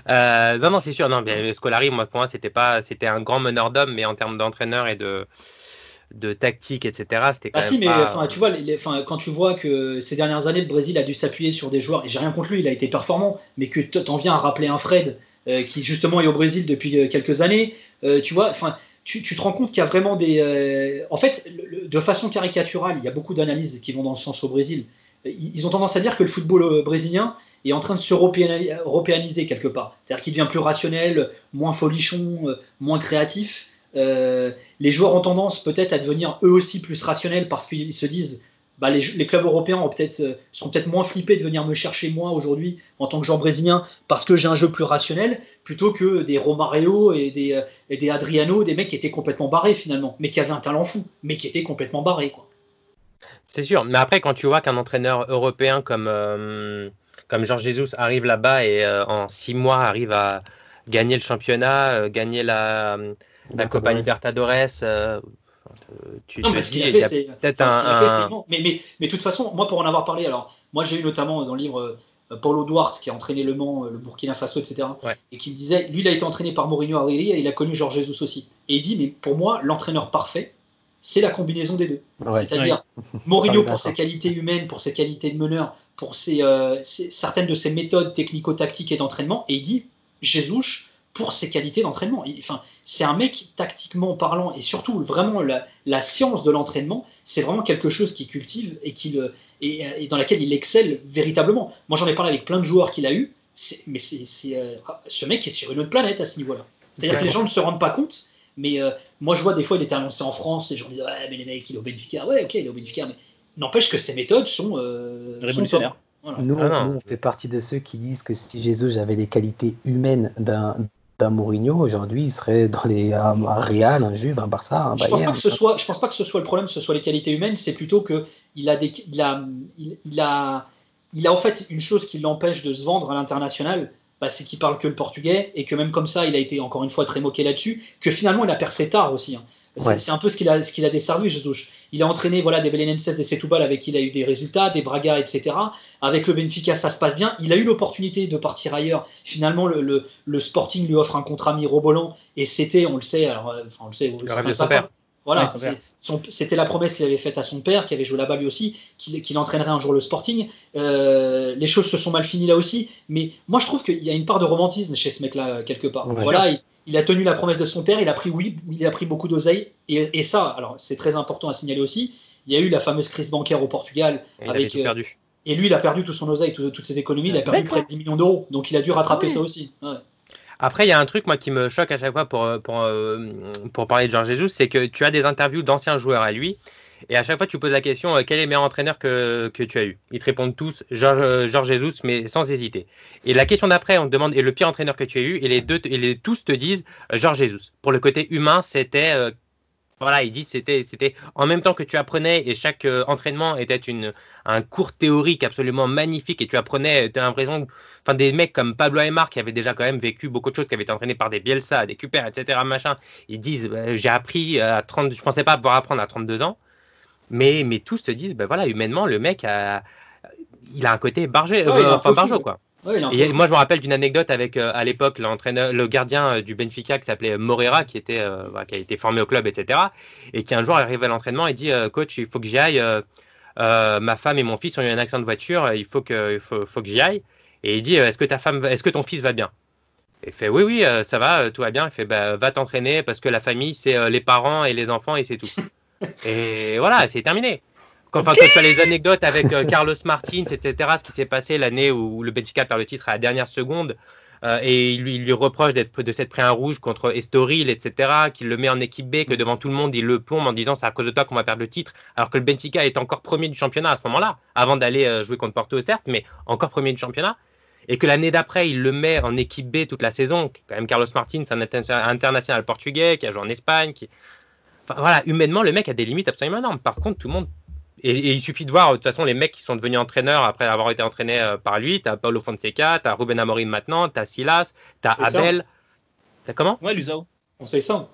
Euh, non, non, c'est sûr. Non, mais Scolari, moi, pour moi, c'était pas, c'était un grand meneur d'hommes, mais en termes d'entraîneur et de, de tactique, etc., c'était quand Ah même si, mais pas- enfin, tu vois, les- les- enfin, quand tu vois que ces dernières années, le Brésil a dû s'appuyer sur des joueurs, et j'ai rien contre lui, il a été performant, mais que t'en viens à rappeler un Fred euh, qui justement est au Brésil depuis euh, quelques années, euh, tu vois, enfin, tu, tu te rends compte qu'il y a vraiment des... en fait, le- le- de façon caricaturale, il y a beaucoup d'analyses qui vont dans ce sens au Brésil. Ils ils ont tendance à dire que le football brésilien est en train de s'européaniser quelque part. C'est-à-dire qu'il devient plus rationnel, moins folichon, euh, moins créatif. euh, les joueurs ont tendance peut-être à devenir eux aussi plus rationnels parce qu'ils se disent bah, les, clubs européens ont peut-être, euh, seront peut-être moins flippés de venir me chercher moi aujourd'hui en tant que joueur brésilien parce que j'ai un jeu plus rationnel plutôt que des Romario et des, Adriano, des mecs qui étaient complètement barrés finalement, mais qui avaient un talent fou, mais qui étaient complètement barrés. C'est sûr, mais après, quand tu vois qu'un entraîneur européen comme, comme Georges Jesus arrive là-bas et euh, en six mois arrive à gagner le championnat, euh, gagner la, la Copa Libertadores, euh, tu Non, mais ce qu'il a fait, c'est. peut-être un. Mais, mais, mais de toute façon, moi, pour en avoir parlé, alors, moi, j'ai eu notamment dans le livre euh, Paulo Duarte, qui a entraîné Le Mans, euh, le Burkina Faso, etc., Ouais. et qui me disait, lui, il a été entraîné par Mourinho Arrieri et il a connu Georges Jesus aussi. Et il dit, mais pour moi, l'entraîneur parfait, c'est la combinaison des deux. Ouais. C'est-à-dire Mourinho pour ses qualités humaines, pour ses qualités de meneur, pour ses, euh, ses- certaines de ses méthodes technico-tactiques et d'entraînement, et il dit Jesus pour ses qualités d'entraînement. Enfin, c'est un mec tactiquement parlant et surtout vraiment la, la science de l'entraînement, c'est vraiment quelque chose qu'il cultive et, qu'il, euh, et, et dans laquelle il excelle véritablement. Moi, j'en ai parlé avec plein de joueurs qu'il a eu, mais c'est, c'est, euh, ce mec est sur une autre planète à ce niveau-là. C'est-à-dire que les gens ne se rendent pas compte, mais euh, moi je vois des fois il était annoncé en France, les gens disent ouais mais les mecs il est au Benfica, ouais ok il est au Benfica, mais n'empêche que ses méthodes sont euh, sont Révolutionnaire. top. Voilà. Nous, Ah nous, on fait partie de ceux qui disent que si Jésus avait les qualités humaines d'un d'un Mourinho, aujourd'hui, il serait dans les un, un Real, un Juve, un Barça, un Je pense pas que ce soit, je pense pas que ce soit le problème, que ce soit les qualités humaines, c'est plutôt que il a des, il a, il, il a, il a en fait une chose qui l'empêche de se vendre à l'international, bah, c'est qu'il parle que le portugais et que même comme ça, il a été encore une fois très moqué là-dessus, que finalement il a percé tard aussi. hein. C'est Ouais. c'est un peu ce qu'il a, ce qu'il a desservi, Jesus. Il a entraîné voilà des Belenenses, des Setúbal avec qui il a eu des résultats, des Braga, etc. Avec le Benfica, ça se passe bien. Il a eu l'opportunité de partir ailleurs. Finalement, le, le, le Sporting lui offre un contrat mirobolant et c'était, on le sait, alors, euh, enfin, on le sait, Le rêve de son père. Voilà, Ouais, c'était la promesse qu'il avait faite à son père, qui avait joué là-bas lui aussi, qu'il qu'il entraînerait un jour le Sporting. Euh, les choses se sont mal finies là aussi, mais moi je trouve qu'il y a une part de romantisme chez ce mec-là quelque part. Ouais. Voilà, il, il a tenu la promesse de son père, il a pris oui, il a pris beaucoup d'oseille, et, et ça, alors c'est très important à signaler aussi. Il y a eu la fameuse crise bancaire au Portugal, Et avec, euh, perdu. et lui il a perdu tout son oseille, tout- toutes ses économies, il a perdu près de 10 millions d'euros, donc il a dû rattraper Ah ça aussi. Ouais. Après, il y a un truc moi qui me choque à chaque fois pour, euh, pour, euh, pour parler de Georges Jesus, c'est que tu as des interviews d'anciens joueurs à lui, et à chaque fois tu poses la question euh, quel est le meilleur entraîneur que, que tu as eu? Ils te répondent tous Georges euh, Jesus, mais sans hésiter. Et la question d'après, on te demande et le pire entraîneur que tu as eu, et les deux et les tous te disent euh, Georges Jesus. Pour le côté humain, c'était voilà, ils disent c'était c'était en même temps que tu apprenais et chaque entraînement était une un cours théorique absolument magnifique et tu apprenais, tu as l'impression enfin des mecs comme Pablo Aymar qui avaient déjà quand même vécu beaucoup de choses, qui avaient été entraînés par des Bielsa, des Cuper, etc. Machin, ils disent bah, j'ai appris à 30, je pensais pas pouvoir apprendre à 32 ans, mais mais tous te disent ben voilà humainement le mec a il a un côté bargé, Ouais, enfin quoi. Ouais, un Et moi, je me rappelle d'une anecdote avec, euh, à l'époque, l'entraîneur, le gardien euh, du Benfica qui s'appelait Moreira, qui, était, euh, qui a été formé au club, etc. Et qui un jour arrive à l'entraînement et dit euh, Coach, il faut que j'y aille. euh, euh, ma femme et mon fils ont eu un accident de voiture, il faut que, il faut, faut que j'y aille. Et il dit euh, Est-ce que ta femme, est-ce que ton fils va bien? Il fait Oui, oui, euh, ça va, euh, tout va bien. Il fait bah, Va t'entraîner parce que la famille, c'est euh, les parents et les enfants et c'est tout. et voilà, c'est terminé. Quand, enfin, quand tu as les anecdotes avec euh, Carlos Martins, etc., ce qui s'est passé l'année où le Benfica perd le titre à la dernière seconde, euh, et il lui, il lui reproche d'être, de s'être pris un rouge contre Estoril, etc., qu'il le met en équipe B, que devant tout le monde, il le plombe en disant c'est à cause de toi qu'on va perdre le titre, alors que le Benfica est encore premier du championnat à ce moment-là, avant d'aller euh, jouer contre Porto, certes, mais encore premier du championnat. Et que l'année d'après, il le met en équipe B toute la saison. Quand même, Carlos Martins, un inter- international portugais qui a joué en Espagne. Qui... Enfin, voilà, humainement, le mec a des limites absolument énormes. Par contre, tout le monde et, et il suffit de voir, de toute façon, les mecs qui sont devenus entraîneurs après avoir été entraînés euh, par lui. Tu as Paulo Fonseca, tu as Ruben Amorim maintenant, tu as Silas, tu as C'est ça. Abel. Tu comment? Ouais, Lusao. On sait ça.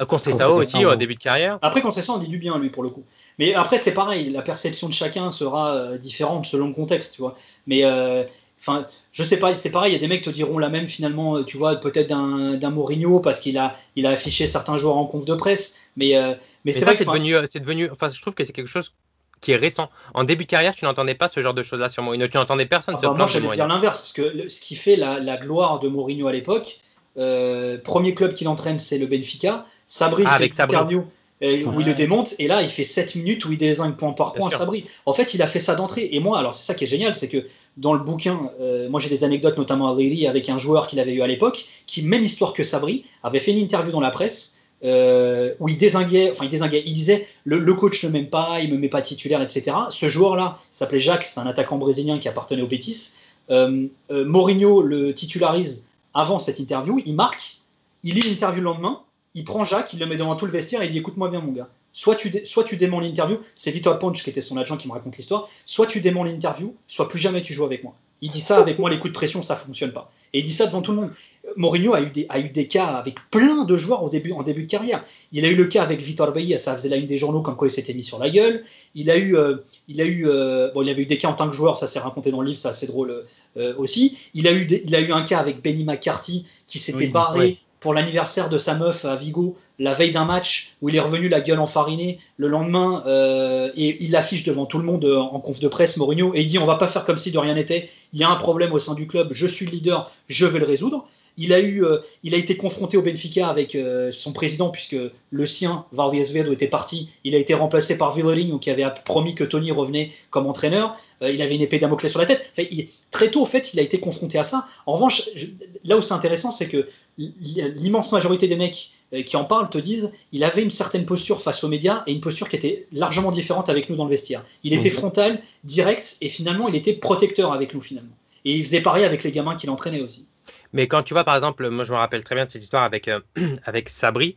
euh, Conceição, aussi au ouais. début de carrière. Après, Concession, on dit du bien, lui, pour le coup. Mais après, c'est pareil, la perception de chacun sera euh, différente selon le contexte, tu vois. Mais, euh, enfin, je sais pas, c'est pareil, il y a des mecs qui te diront la même, finalement, euh, tu vois, peut-être d'un d'un Mourinho, parce qu'il a, il a affiché certains joueurs en conf de presse. Mais, euh, mais Mais c'est ça, vrai c'est devenu, euh, c'est devenu. Enfin, je trouve que c'est quelque chose qui est récent. En début de carrière, tu n'entendais pas ce genre de choses-là sur Mourinho. Tu n'entendais personne Ah se bah, moi, j'allais dire l'inverse, parce que le- ce qui fait la, la gloire de Mourinho à l'époque, euh, premier club qu'il entraîne, c'est le Benfica. Sabri Ah, fait avec une Sabri. interview euh, où il le démonte, et là, il fait 7 minutes où il désigne point par Bien point sûr. Sabri. En fait, il a fait ça d'entrée. Et moi, alors c'est ça qui est génial, c'est que dans le bouquin, euh, moi j'ai des anecdotes, notamment à Lily, avec un joueur qu'il avait eu à l'époque, qui, même histoire que Sabri, avait fait une interview dans la presse euh, où il désinguait, enfin il désinguait, il disait le, coach ne m'aime pas, il me met pas titulaire, etc. Ce joueur-là s'appelait Jacques, c'est un attaquant brésilien qui appartenait au Betis. Euh, euh, Mourinho le titularise avant cette interview, il marque, il lit l'interview le lendemain, il prend Jacques, il le met devant tout le vestiaire et il dit écoute-moi bien mon gars, soit tu, dé- soit tu démons l'interview, c'est Vitor Ponch qui était son agent qui me raconte l'histoire, soit tu démons l'interview, soit plus jamais tu joues avec moi. Il dit ça avec moi, les coups de pression, ça fonctionne pas. Et il dit ça devant tout le monde. Mourinho a eu des, a eu des cas avec plein de joueurs au début, en début de carrière. Il a eu le cas avec Vitor Bailly, ça faisait la une des journaux comme quoi il s'était mis sur la gueule. Il a eu, euh, il a eu, euh, bon, il avait eu des cas en tant que joueur, ça s'est raconté dans le livre, c'est assez drôle euh, aussi. Il a eu, des- il a eu un cas avec Benny McCarthy qui s'était Oui, barré. Pour l'anniversaire de sa meuf à Vigo la veille d'un match où il est revenu la gueule enfarinée le lendemain euh, et il l'affiche devant tout le monde euh, en conf de presse Mourinho et il dit on va pas faire comme si de rien n'était. Il y a un problème au sein du club je suis le leader je vais le résoudre il a, eu, euh, il a été confronté au Benfica avec euh, son président, puisque le sien, Valdes Vedo, était parti. Il a été remplacé par Villering, qui avait promis que Tony revenait comme entraîneur. Euh, il avait une épée Damoclès sur la tête. Enfin, il- très tôt, au fait, il a été confronté à ça. En revanche, je- là où c'est intéressant, c'est que l'immense majorité des mecs qui en parlent te disent il avait une certaine posture face aux médias et une posture qui était largement différente avec nous dans le vestiaire. Il était Mhm. frontal, direct, et finalement, il était protecteur avec nous, finalement. Et il faisait pareil avec les gamins qu'il entraînait aussi. Mais quand tu vois, par exemple, moi je me rappelle très bien de cette histoire avec, euh, avec Sabri,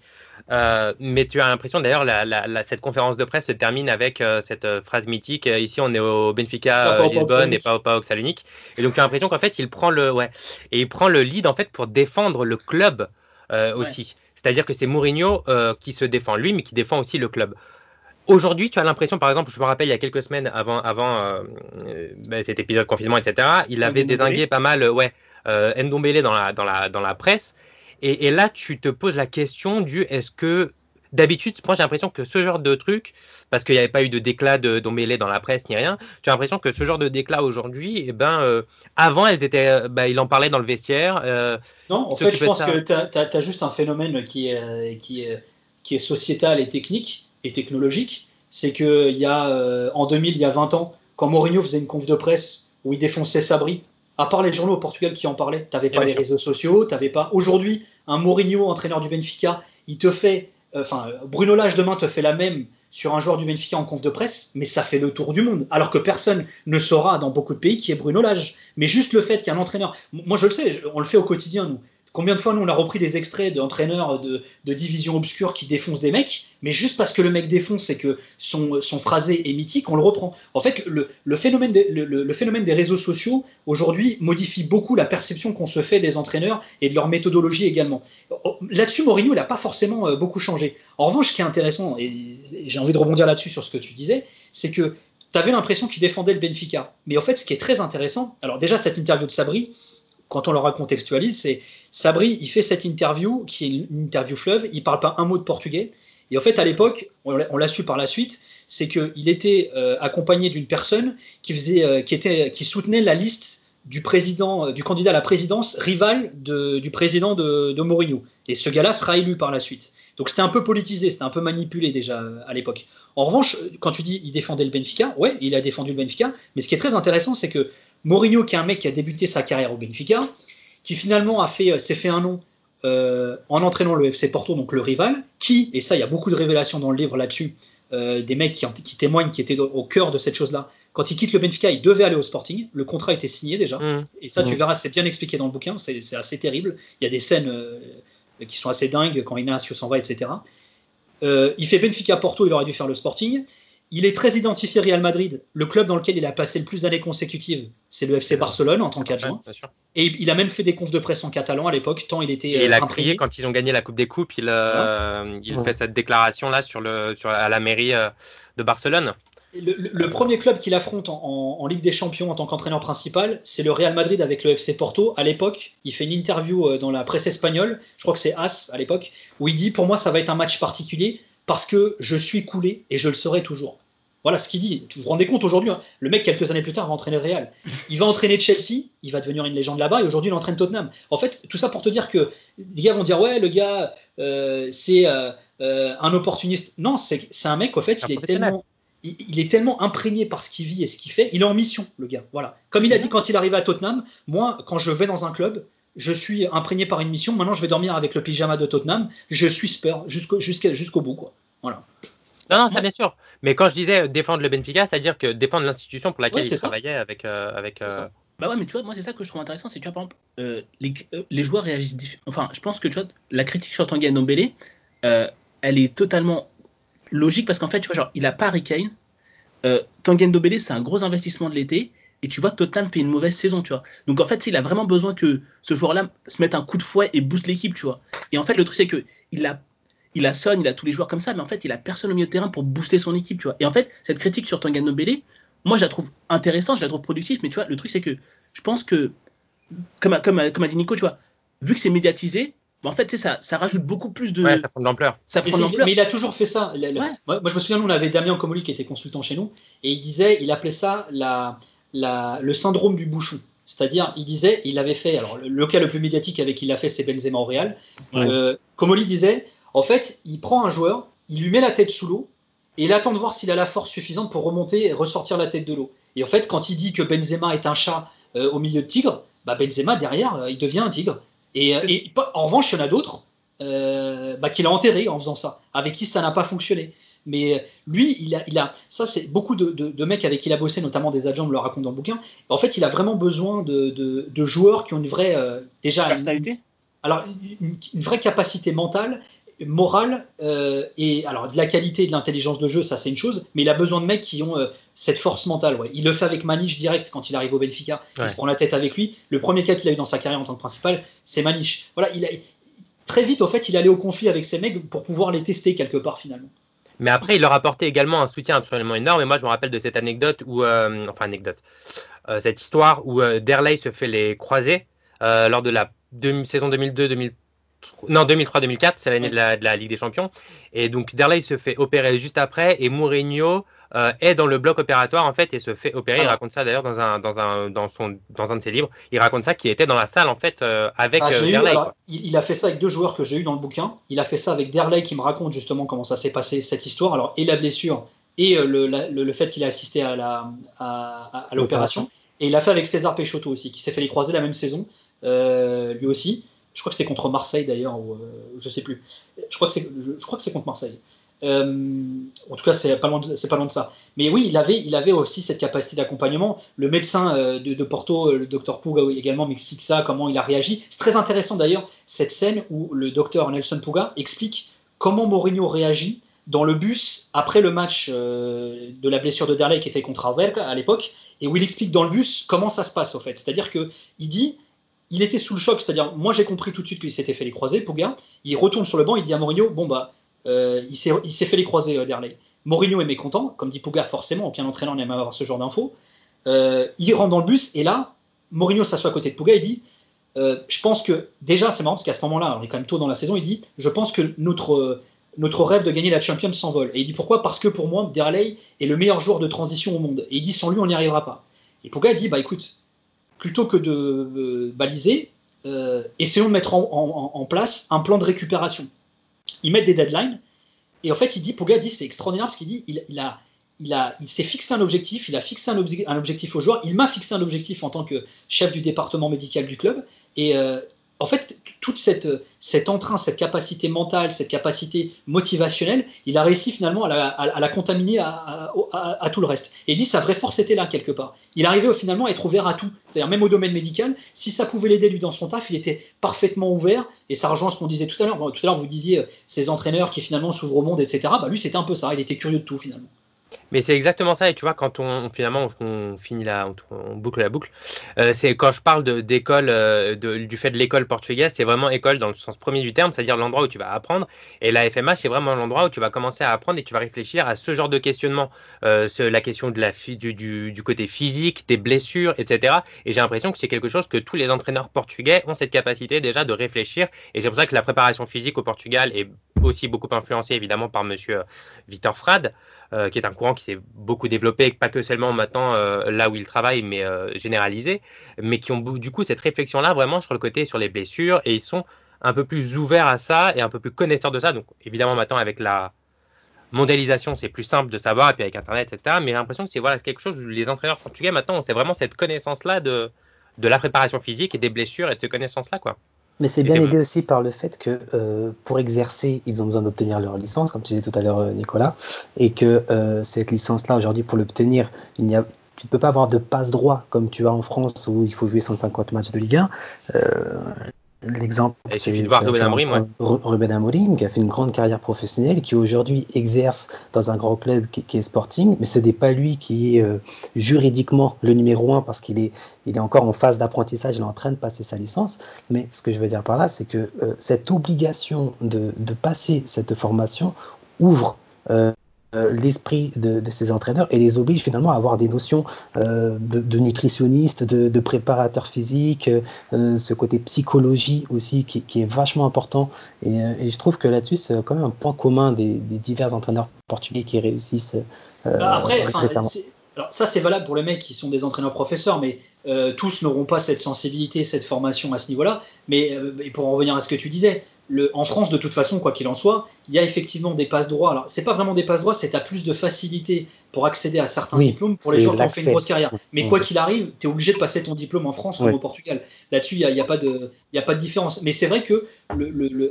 euh, mais tu as l'impression, d'ailleurs, la, la- la- cette conférence de presse se termine avec euh, cette phrase mythique ici on est au Benfica Lisbonne et pas au PAOK Salonique. Et donc tu as l'impression qu'en fait, il prend le, ouais, et il prend le lead en fait pour défendre le club Ouais. aussi. C'est-à-dire que c'est Mourinho qui se défend lui, mais qui défend aussi le club. Aujourd'hui, tu as l'impression, par exemple, je me rappelle il y a quelques semaines avant, avant euh, ben, cet épisode confinement, etc., il avait désingué pas mal, ouais, euh, Ndombele dans la, dans, la, dans la presse. Et, et là, tu te poses la question du est-ce que d'habitude, moi j'ai l'impression que ce genre de truc, parce qu'il n'y avait pas eu de déclat de Ndombele dans la presse ni rien, as l'impression que ce genre de déclat aujourd'hui, eh ben, euh, avant, elles étaient, euh, bah, il en parlait dans le vestiaire. euh, Non, en fait, je pense ça. que tu as, juste un phénomène qui est, qui est, qui est sociétal et technique et technologique. C'est qu'il y a, en 2000, il y a 20 ans, quand Mourinho faisait une conf de presse où il défonçait Sabri, à part les journaux au Portugal qui en parlaient, tu n'avais pas les sûr. réseaux sociaux, tu pas. Aujourd'hui, un Mourinho, entraîneur du Benfica, il te fait. euh, Enfin, Bruno Lage demain te fait la même sur un joueur du Benfica en conf de presse, mais ça fait le tour du monde. Alors que personne ne saura dans beaucoup de pays qui est Bruno Lage. Mais juste le fait qu'un entraîneur. Moi, je le sais, on le fait au quotidien, nous. Combien de fois, nous, on a repris des extraits d'entraîneurs de, divisions obscures qui défoncent des mecs, mais juste parce que le mec défonce et que son, son phrasé est mythique, on le reprend. En fait, le, le phénomène, le, phénomène des réseaux sociaux, aujourd'hui, modifie beaucoup la perception qu'on se fait des entraîneurs et de leur méthodologie également. Oh, Là-dessus, Mourinho, n'a pas forcément euh, beaucoup changé. En revanche, ce qui est intéressant, et et j'ai envie de rebondir là-dessus sur ce que tu disais, c'est que tu avais l'impression qu'il défendait le Benfica. Mais en fait, ce qui est très intéressant, alors déjà, cette interview de Sabri, quand on la recontextualise, c'est Sabri, il fait cette interview, qui est une interview fleuve, il parle pas un mot de portugais. Et en fait, à l'époque, on l'a su par la suite, c'est qu'il était euh, accompagné d'une personne qui, faisait, euh, qui, était, qui soutenait la liste du, président, euh, du candidat à la présidence rival du président de, de Mourinho. Et ce gars-là sera élu par la suite. Donc c'était un peu politisé, c'était un peu manipulé déjà à l'époque. En revanche, quand tu dis il défendait le Benfica, ouais, il a défendu le Benfica, mais ce qui est très intéressant, c'est que Mourinho, qui est un mec qui a débuté sa carrière au Benfica, qui finalement a fait, euh, s'est fait un nom euh, en entraînant le FC Porto, donc le rival, qui, et ça, il y a beaucoup de révélations dans le livre là-dessus, euh, des mecs qui, en- qui témoignent, qui étaient au cœur de cette chose-là. Quand il quitte le Benfica, il devait aller au Sporting. Le contrat était signé déjà. hum, Et ça, tu Mhm. verras, c'est bien expliqué dans le bouquin, c'est assez terrible. Il y a des scènes euh, qui sont assez dingues quand Ignacio s'en va, etc. Euh, il fait Benfica Porto, il aurait dû faire le Sporting. Il est très identifié Real Madrid. Le club dans lequel il a passé le plus d'années consécutives, c'est le FC Barcelone en tant qu'adjoint. Et il a même fait des confs de presse en catalan à l'époque, tant il était Et il euh, a imprégné. crié quand ils ont gagné la Coupe des Coupes. Il, euh, il Ouais. fait cette déclaration là sur le, sur, à la mairie euh, de Barcelone. Le, le- le premier club qu'il affronte en, en- en Ligue des Champions en tant qu'entraîneur principal, c'est le Real Madrid avec le FC Porto. À l'époque, il fait une interview euh, dans la presse espagnole, je crois que c'est As à l'époque, où il dit Pour moi, ça va être un match particulier parce que je suis coulé et je le serai toujours. Voilà ce qu'il dit. Vous vous rendez compte aujourd'hui, hein, le mec, quelques années plus tard, va entraîner le Real. Il va entraîner Chelsea, il va devenir une légende là-bas, et aujourd'hui, il entraîne Tottenham. En fait, tout ça pour te dire que les gars vont dire Ouais, le gars, euh, c'est euh, euh, un opportuniste. Non, c'est un mec, au fait, il est tellement il, il est tellement imprégné par ce qu'il vit et ce qu'il fait, il est en mission, le gars. Voilà. Comme il a dit quand il arrivait à Tottenham, moi, quand je vais dans un club, je suis imprégné par une mission, maintenant je vais dormir avec le pyjama de Tottenham, je suis Spurs jusqu'au jusqu'au bout. Quoi. Voilà. Non, non, ça bien sûr. Mais quand je disais défendre le Benfica, c'est-à-dire que défendre l'institution pour laquelle il travaillait avec. Euh, avec euh, Bah ouais, mais tu vois, moi c'est ça que je trouve intéressant, c'est que tu vois, par exemple, euh, les, les, joueurs réagissent différemment. Enfin, je pense que tu vois, la critique sur Tanguy Ndombele, elle est totalement logique parce qu'en fait, tu vois, genre, il a pas Harry Kane. Tanguy Ndombele, c'est un gros investissement de l'été. Et tu vois, Tottenham fait une mauvaise saison, tu vois. Donc en fait, il a vraiment besoin que ce joueur-là se mette un coup de fouet et booste l'équipe, tu vois. Et en fait, le truc, c'est que il a il a Son, il a tous les joueurs comme ça, mais en fait, il a personne au milieu de terrain pour booster son équipe, tu vois. Et en fait, cette critique sur Tangano Bélé, moi, je la trouve intéressante, je la trouve productive, mais tu vois, le truc, c'est que je pense que, comme, comme, comme a dit Nico, tu vois, vu que c'est médiatisé, bah, en fait, ça, ça rajoute beaucoup plus de. Ouais, ça prend de l'ampleur. Mais, mais il a toujours fait ça. moi, je me souviens, nous, on avait Damien Comoli qui était consultant chez nous, et il disait, il appelait ça la, la, le syndrome du bouchon. C'est-à-dire, il disait, il avait fait, alors le, cas le plus médiatique avec qui il a fait, c'est Benzema au Real. Euh, Comoli disait, en fait, il prend un joueur, il lui met la tête sous l'eau et il attend de voir s'il a la force suffisante pour remonter et ressortir la tête de l'eau. Et en fait, quand il dit que Benzema est un chat euh, au milieu de tigre, bah Benzema derrière, euh, il devient un tigre. Et, euh, en revanche, il y en a d'autres bah, qu'il a enterré en faisant ça, avec qui ça n'a pas fonctionné. Mais lui, il a, il a ça c'est beaucoup de, mecs avec qui il a bossé, notamment des agents, me le racontent dans le bouquin. En fait, il a vraiment besoin de, joueurs qui ont une vraie déjà personnalité? alors une, vraie capacité mentale morale euh, et alors de la qualité et de l'intelligence de jeu, ça c'est une chose, mais il a besoin de mecs qui ont euh, cette force mentale. Ouais. Il le fait avec Maniche direct quand il arrive au Benfica. Il se prend la tête avec lui. Le premier cas qu'il a eu dans sa carrière en tant que principal, c'est Maniche. Voilà, il a, très vite, au fait, il allait au conflit avec ces mecs pour pouvoir les tester quelque part finalement. Mais après, il leur apportait également un soutien absolument énorme. Et moi, je me rappelle de cette anecdote où, euh, enfin anecdote, cette histoire où Derley se fait les croiser lors de la saison 2002-2003 non, 2003-2004, c'est l'année de, la, Ligue des Champions. Et donc Derley se fait opérer juste après et Mourinho euh, est dans le bloc opératoire en fait et se fait opérer. Il ah. raconte ça d'ailleurs dans un, dans, un, dans, son, dans un de ses livres. Il raconte ça qui était dans la salle en fait euh, avec ah, euh, Derley. il, a fait ça avec deux joueurs que j'ai eu dans le bouquin. Il a fait ça avec Derley qui me raconte justement comment ça s'est passé cette histoire. Alors et la blessure et le, le, fait qu'il a assisté à la à, à l'opération. Et il l'a fait avec César Peixoto aussi, qui s'est fait les croiser la même saison, lui aussi je crois que c'était contre Marseille d'ailleurs, ou euh, je sais plus. Je crois que c'est, je, crois que c'est contre Marseille. Euh, en tout cas, c'est pas loin, de, c'est pas ça. Mais oui, il avait, aussi cette capacité d'accompagnement. Le médecin euh, de, Porto, le docteur Puga également m'explique ça, comment il a réagi. C'est très intéressant d'ailleurs cette scène où le docteur Nelson Puga explique comment Mourinho réagit dans le bus après le match de la blessure de Derley qui était contre Alverca à l'époque, et où il explique dans le bus comment ça se passe au fait. C'est-à-dire que il dit il était sous le choc, c'est-à-dire, moi j'ai compris tout de suite qu'il s'était fait les croisés, Pouga. Il retourne sur le banc, il dit à Mourinho Bon, bah, euh, il s'est fait les croisés, euh, Derley. Mourinho est mécontent, comme dit Pouga, forcément, aucun entraîneur n'aime avoir ce genre d'infos. Euh, il rentre dans le bus, et là, Mourinho s'assoit à côté de Pouga et dit Je pense que, déjà, c'est marrant, parce qu'à ce moment-là, on est quand même tôt dans la saison, il dit Je pense que notre. notre rêve de gagner la Champions s'envole. Et il dit pourquoi? Parce que pour moi, Derley est le meilleur joueur de transition au monde. Et il dit sans lui, on n'y arrivera pas. Et Pouga dit bah écoute, plutôt que de euh, baliser, euh, essayons de mettre en, place un plan de récupération. Ils mettent des deadlines, et en fait, il dit, Pouga dit, c'est extraordinaire parce qu'il dit, il, a, il, a, il s'est fixé un objectif, il a fixé un, objectif aux joueurs, il m'a fixé un objectif en tant que chef du département médical du club, et euh, en fait, toute cette, cet entrain, cette capacité mentale, cette capacité motivationnelle, il a réussi finalement à la, contaminer à, tout le reste. Et il dit sa vraie force était là quelque part. Il arrivait finalement à être ouvert à tout, c'est-à-dire même au domaine médical. Si ça pouvait l'aider lui dans son taf, il était parfaitement ouvert. Et ça rejoint ce qu'on disait tout à l'heure. tout à l'heure, vous disiez euh, ces entraîneurs qui finalement s'ouvrent au monde, etc. Bah, lui, c'était un peu ça. Il était curieux de tout finalement. Mais c'est exactement ça. Et tu vois, quand on finalement on, finit la, on, boucle la boucle, euh, c'est quand je parle d'école, euh, du fait de l'école portugaise, c'est vraiment école dans le sens premier du terme, c'est-à-dire l'endroit où tu vas apprendre. Et la FMH, c'est vraiment l'endroit où tu vas commencer à apprendre et tu vas réfléchir à ce genre de questionnement, euh, la question de la du, du, côté physique, des blessures, etc. Et j'ai l'impression que c'est quelque chose que tous les entraîneurs portugais ont cette capacité déjà de réfléchir. Et c'est pour ça que la préparation physique au Portugal est aussi beaucoup influencée évidemment par Monsieur Victor Frade. Euh, qui est un courant qui s'est beaucoup développé, pas que seulement maintenant euh, là où il travaille, mais euh, généralisé, mais qui ont du coup cette réflexion-là vraiment sur le côté, sur les blessures, et ils sont un peu plus ouverts à ça et un peu plus connaisseurs de ça. Donc évidemment maintenant avec la mondialisation, c'est plus simple de savoir, et puis avec Internet, etc. Mais j'ai l'impression que c'est voilà, quelque chose où les entraîneurs portugais maintenant ont vraiment cette connaissance-là de, de la préparation physique et des blessures et de ces connaissances-là, quoi. Mais c'est bien aidé aussi par le fait que euh, pour exercer, ils ont besoin d'obtenir leur licence, comme tu disais tout à l'heure, euh, Nicolas, et que euh, cette licence-là, aujourd'hui, pour l'obtenir, il n'y a tu ne peux pas avoir de passe droit comme tu as en France où il faut jouer 150 matchs de Ligue 1. L'exemple, c'est Ruben Amorim, Ruben Amorim, qui a fait une grande carrière professionnelle, qui aujourd'hui exerce dans un grand club qui, est Sporting, mais ce n'est pas lui qui est euh, juridiquement le numéro un parce qu'il est, il est encore en phase d'apprentissage, il est en train de passer sa licence. Mais ce que je veux dire par là, c'est que euh, cette obligation de, de, passer cette formation ouvre euh, euh, l'esprit de, ces entraîneurs et les oblige finalement à avoir des notions euh, de, nutritionniste, de, préparateur physique, euh, ce côté psychologie aussi qui, est vachement important. Et, je trouve que là-dessus, c'est quand même un point commun des, divers entraîneurs portugais qui réussissent. Après, alors ça c'est valable pour les mecs qui sont des entraîneurs-professeurs, mais tous n'auront pas cette sensibilité, cette formation à ce niveau-là. Mais pour en revenir à ce que tu disais, en France, de toute façon, quoi qu'il en soit, il y a effectivement des passes droits. Alors, c'est pas vraiment des passes droits, c'est à plus de facilité pour accéder à certains diplômes pour les gens qui ont fait une grosse carrière. Mais quoi qu'il arrive, tu es obligé de passer ton diplôme en France comme au Portugal. Là-dessus, il n'y a, pas de, a pas de différence. Mais c'est vrai que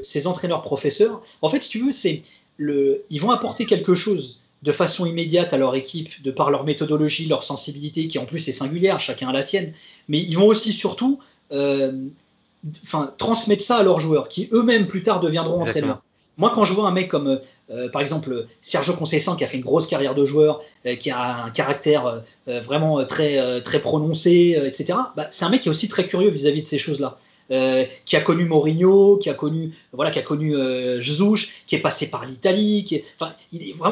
ces entraîneurs-professeurs, en fait, si tu veux, c'est ils vont apporter quelque chose de façon immédiate à leur équipe, de par leur méthodologie, leur sensibilité, qui en plus est singulière, chacun a la sienne. Mais ils vont aussi, surtout, euh, enfin, transmettre ça à leurs joueurs, qui eux-mêmes plus tard deviendront entraîneurs. Moi, quand je vois un mec comme, euh, par exemple, Sergio Conceição, qui a fait une grosse carrière de joueur, euh, qui a un caractère euh, vraiment très, très prononcé, etc., bah, c'est un mec qui est aussi très curieux vis-à-vis de ces choses-là. Qui a connu Mourinho, qui a connu, voilà, qui a connu Jesus, qui est passé par l'Italie, qui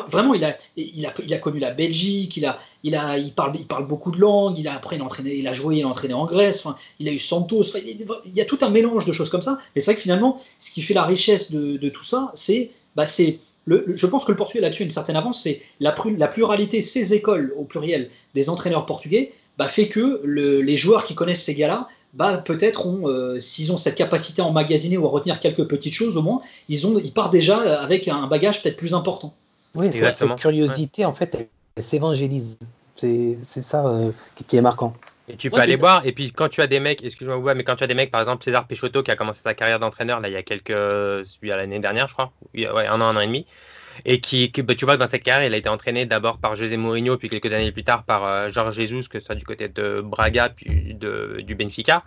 vraiment, il a, il a, il a connu la Belgique, il a, il a, il parle, il parle beaucoup de langues, il a après, il a, entraîné, il a joué, il a entraîné en Grèce, il a eu Santos, il, y a tout un mélange de choses comme ça. Mais c'est vrai que finalement, ce qui fait la richesse de, tout ça, c'est, bah, c'est le, je pense que le portugais là-dessus une certaine avance, c'est la, la, pluralité, ces écoles au pluriel des entraîneurs portugais, bah, fait que le, les joueurs qui connaissent ces gars-là, bah, peut-être ont, euh, s'ils ont cette capacité à emmagasiner ou à retenir quelques petites choses, au moins, ils, ont, ils partent déjà avec un bagage peut-être plus important. Oui, cette curiosité, en fait, s'évangélise. C'est ça euh, qui, est marquant. Et tu peux aller voir. Et puis quand tu as des mecs, excuse-moi, mais quand tu as des mecs, par exemple César Peixoto qui a commencé sa carrière d'entraîneur là il y a quelques, celui à l'année dernière, je crois, ouais, un an, un an et demi, et qui, bah, tu vois, dans cette carrière, il a été entraîné d'abord par José Mourinho, puis quelques années plus tard par euh, Jorge Jesus, que ce soit du côté de Braga, puis de, du Benfica.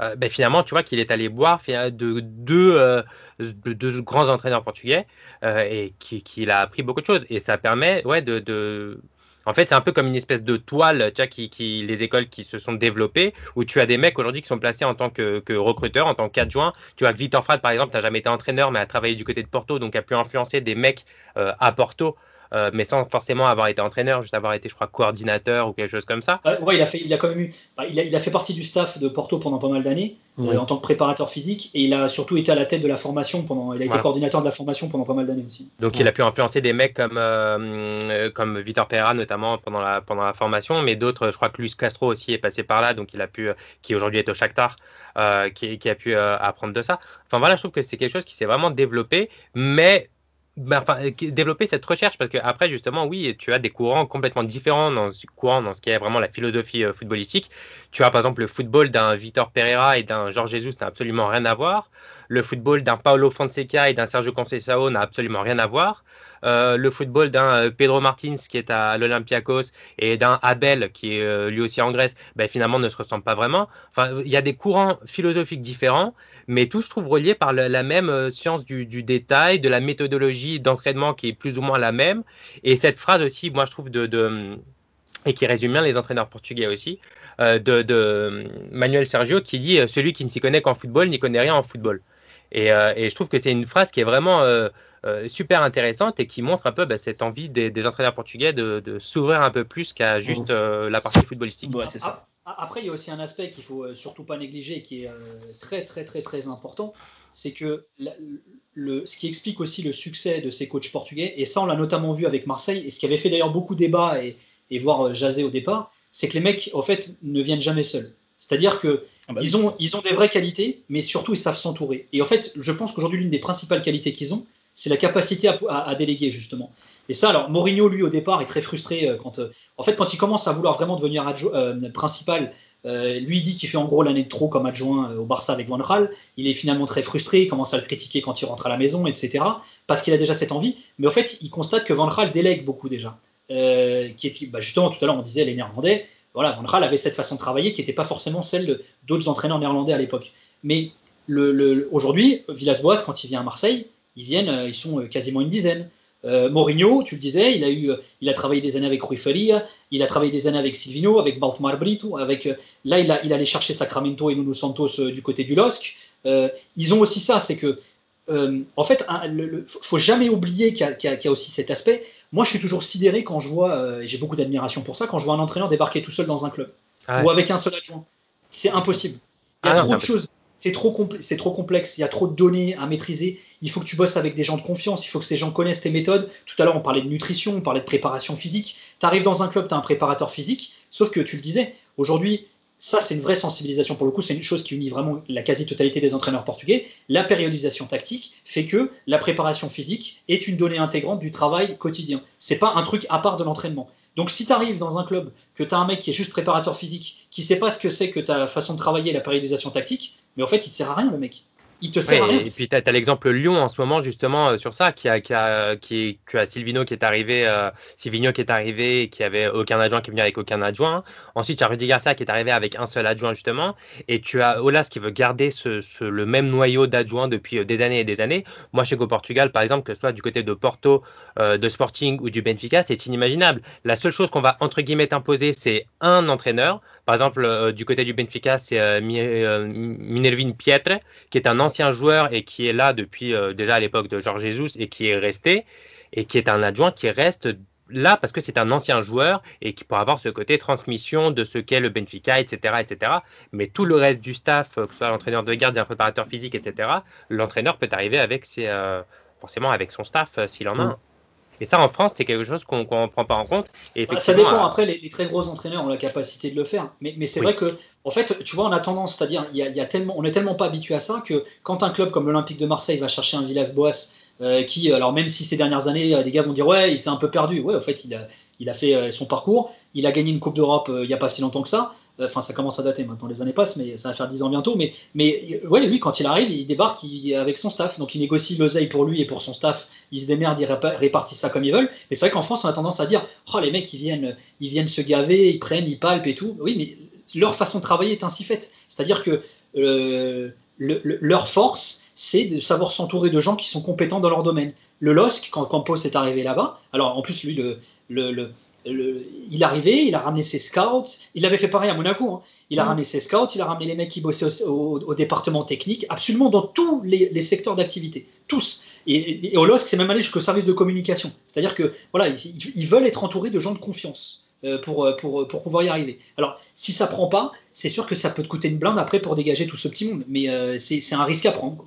Euh, ben, finalement, tu vois qu'il est allé boire de deux, grands entraîneurs portugais et qu'il a appris beaucoup de choses. Et ça permet ouais, de en fait, c'est un peu comme une espèce de toile, tu vois, qui, qui, les écoles qui se sont développées, où tu as des mecs aujourd'hui qui sont placés en tant que, que recruteurs, en tant qu'adjoints. Tu vois, Victor Frad, par exemple, n'a jamais été entraîneur, mais a travaillé du côté de Porto, donc a pu influencer des mecs euh, à Porto euh, mais sans forcément avoir été entraîneur, juste avoir été, je crois, coordinateur ou quelque chose comme ça. ouais, il a fait, il a quand même eu, bah, il, a, il, a, fait partie du staff de Porto pendant pas mal d'années euh, en tant que préparateur physique, et il a surtout été à la tête de la formation pendant, il a été coordinateur de la formation pendant pas mal d'années aussi. Donc il a pu influencer des mecs comme euh, comme Vitor Pereira notamment pendant la pendant la formation, mais d'autres, je crois que Luis Castro aussi est passé par là, donc il a pu, qui aujourd'hui est au Shakhtar. qui, qui, a pu apprendre de ça. Enfin voilà, je trouve que c'est quelque chose qui s'est vraiment développé, mais enfin, euh, développer cette recherche parce que après justement oui tu as des courants complètement différents dans ce courant dans ce qui est vraiment la philosophie euh, footballistique. Tu as par exemple le football d'un Vitor Pereira et d'un Jorge Jesus n'a absolument rien à voir. Le football d'un Paulo Fonseca et d'un Sergio Conceição n'a absolument rien à voir euh, le football d'un Pedro Martins qui est à l'Olympiakos et d'un Abel qui est lui aussi en Grèce ben, finalement ne se ressemblent pas vraiment enfin il y a des courants philosophiques différents mais tout je trouve relié par la, même euh, science du, détail, de la méthodologie d'entraînement qui est plus ou moins la même. Et cette phrase aussi, moi je trouve de, et qui résume bien les entraîneurs portugais aussi, euh, de, Manuel Sergio qui dit euh, celui qui ne s'y connaît qu'en football n'y connaît rien en football. Et, je trouve que c'est une phrase qui est vraiment super intéressante et qui montre un peu bah, cette envie des, entraîneurs portugais de, s'ouvrir un peu plus qu'à juste la partie footballistique. Ouais, c'est ça. Après, il y a aussi un aspect qu'il faut euh, surtout pas négliger, qui est euh, très très très très important, c'est que le, ce qui explique aussi le succès de ces coachs portugais, et ça on l'a notamment vu avec Marseille, et ce qui avait fait d'ailleurs beaucoup débat et, et voire euh, jaser au départ, c'est que les mecs, en fait, ne viennent jamais seuls. C'est-à-dire que ah bah ils, ont, ils ont des vraies qualités, mais surtout ils savent s'entourer. Et en fait, je pense qu'aujourd'hui l'une des principales qualités qu'ils ont, c'est la capacité à, déléguer justement. Et ça, alors Mourinho, lui, au départ, est très frustré euh, quand, euh, en fait, quand il commence à vouloir vraiment devenir euh, principal Euh, lui dit qu'il fait en gros l'année de trop comme adjoint au Barça avec Van Gaal. Il est finalement très frustré, il commence à le critiquer quand il rentre à la maison, etc. Parce qu'il a déjà cette envie. Mais au fait, il constate que Van Gaal délègue beaucoup déjà. Qui est, bah, justement, tout à l'heure, on disait les Néerlandais. Voilà, Van Gaal avait cette façon de travailler qui n'était pas forcément celle d'autres entraîneurs néerlandais à l'époque. Mais aujourd'hui, Villas-Boas, quand il vient à Marseille, ils viennent, ils sont quasiment une dizaine. Euh, Mourinho, tu le disais, il a, eu, il a travaillé des années avec Rui Faria, il a travaillé des années avec Silvino, avec Baltmar Brito, avec, euh, là il, a, il allait chercher Sacramento et Nuno Santos euh, du côté du LOSC. ils ont aussi ça, c'est que, en fait, il ne faut jamais oublier qu'il y, y, a aussi cet aspect. Moi, je suis toujours sidéré quand je vois, et j'ai beaucoup d'admiration pour ça, quand je vois un entraîneur débarquer tout seul dans un club, ah ou avec un seul adjoint. C'est impossible. Il y a ah trop de choses c'est trop, c'est trop complexe, il y a trop de données à maîtriser, il faut que tu bosses avec des gens de confiance, il faut que ces gens connaissent tes méthodes. Tout à l'heure, on parlait de nutrition, on parlait de préparation physique. Tu arrives dans un club, tu as un préparateur physique, sauf que tu le disais, aujourd'hui, ça c'est une vraie sensibilisation pour le coup, c'est une chose qui unit vraiment la quasi-totalité des entraîneurs portugais. La périodisation tactique fait que la préparation physique est une donnée intégrante du travail quotidien. C'est pas un truc à part de l'entraînement. Donc si tu arrives dans un club, que tu as un mec qui est juste préparateur physique, qui sait pas ce que c'est que ta façon de travailler la périodisation tactique, mais en fait il te sert à rien le mec il te sert Et puis, tu as, l'exemple Lyon en ce moment, justement, euh, sur ça, qui a, qui a, qui, a Silvino qui est arrivé, euh, Silvino qui est arrivé, qui avait aucun adjoint, qui est venu avec aucun adjoint. Ensuite, tu as Rudy Garcia qui est arrivé avec un seul adjoint, justement. Et tu as Olas qui veut garder ce, le même noyau d'adjoints depuis euh, des années et des années. Moi, je sais qu'au Portugal, par exemple, que ce soit du côté de Porto, de Sporting ou du Benfica, c'est inimaginable. La seule chose qu'on va, entre guillemets, imposer, c'est un entraîneur. Par exemple, du côté du Benfica, c'est Minervin Pietre, qui est un ancien joueur et qui est là depuis euh, déjà à l'époque de Georges Jesus et qui est resté et qui est un adjoint qui reste là parce que c'est un ancien joueur et qui pourra avoir ce côté transmission de ce qu'est le Benfica, etc., etc. Mais tout le reste du staff, que ce soit l'entraîneur de garde, un préparateur physique, etc., l'entraîneur peut arriver avec ses, euh, forcément avec son staff euh, s'il en a un. Et ça, en France, c'est quelque chose qu'on ne prend pas en compte. Et bah, ça dépend. Après, les, très gros entraîneurs ont la capacité de le faire. Mais, mais c'est vrai que, en fait, tu vois, on a tendance, c'est-à-dire, y a, tellement, on n'est tellement pas habitué à ça que quand un club comme l'Olympique de Marseille va chercher un Villas-Boas, euh, qui, alors même si ces dernières années, des gars vont dire, ouais, il s'est un peu perdu. Ouais, en fait, il a, il a fait euh, son parcours. Il a gagné une Coupe d'Europe euh, il n'y a pas si longtemps que ça. Enfin, ça commence à dater maintenant, les années passent, mais ça va faire 10 ans bientôt. Mais, mais ouais, lui, quand il arrive, il débarque avec son staff. Donc, il négocie l'oseille pour lui et pour son staff. Il se démerde, il répartit ça comme ils veulent. Mais c'est vrai qu'en France, on a tendance à dire Oh, les mecs, ils viennent, ils viennent se gaver, ils prennent, ils palpent et tout. Oui, mais leur façon de travailler est ainsi faite. C'est-à-dire que euh, leur force, c'est de savoir s'entourer de gens qui sont compétents dans leur domaine. Le LOSC, quand Campos est arrivé là-bas, alors en plus, lui, le, le il est arrivé, il a ramené ses scouts. Il avait fait pareil à Monaco. Hein. Il a mm. ramené ses scouts, il a ramené les mecs qui bossaient au, département technique, absolument dans tous les, secteurs d'activité, tous. Et, au LOSC, c'est même allé jusqu'au service de communication. C'est-à-dire que voilà, ils, veulent être entourés de gens de confiance euh, pour, pour, pour, pouvoir y arriver. Alors, si ça prend pas, c'est sûr que ça peut te coûter une blinde après pour dégager tout ce petit monde. Mais euh, c'est un risque à prendre.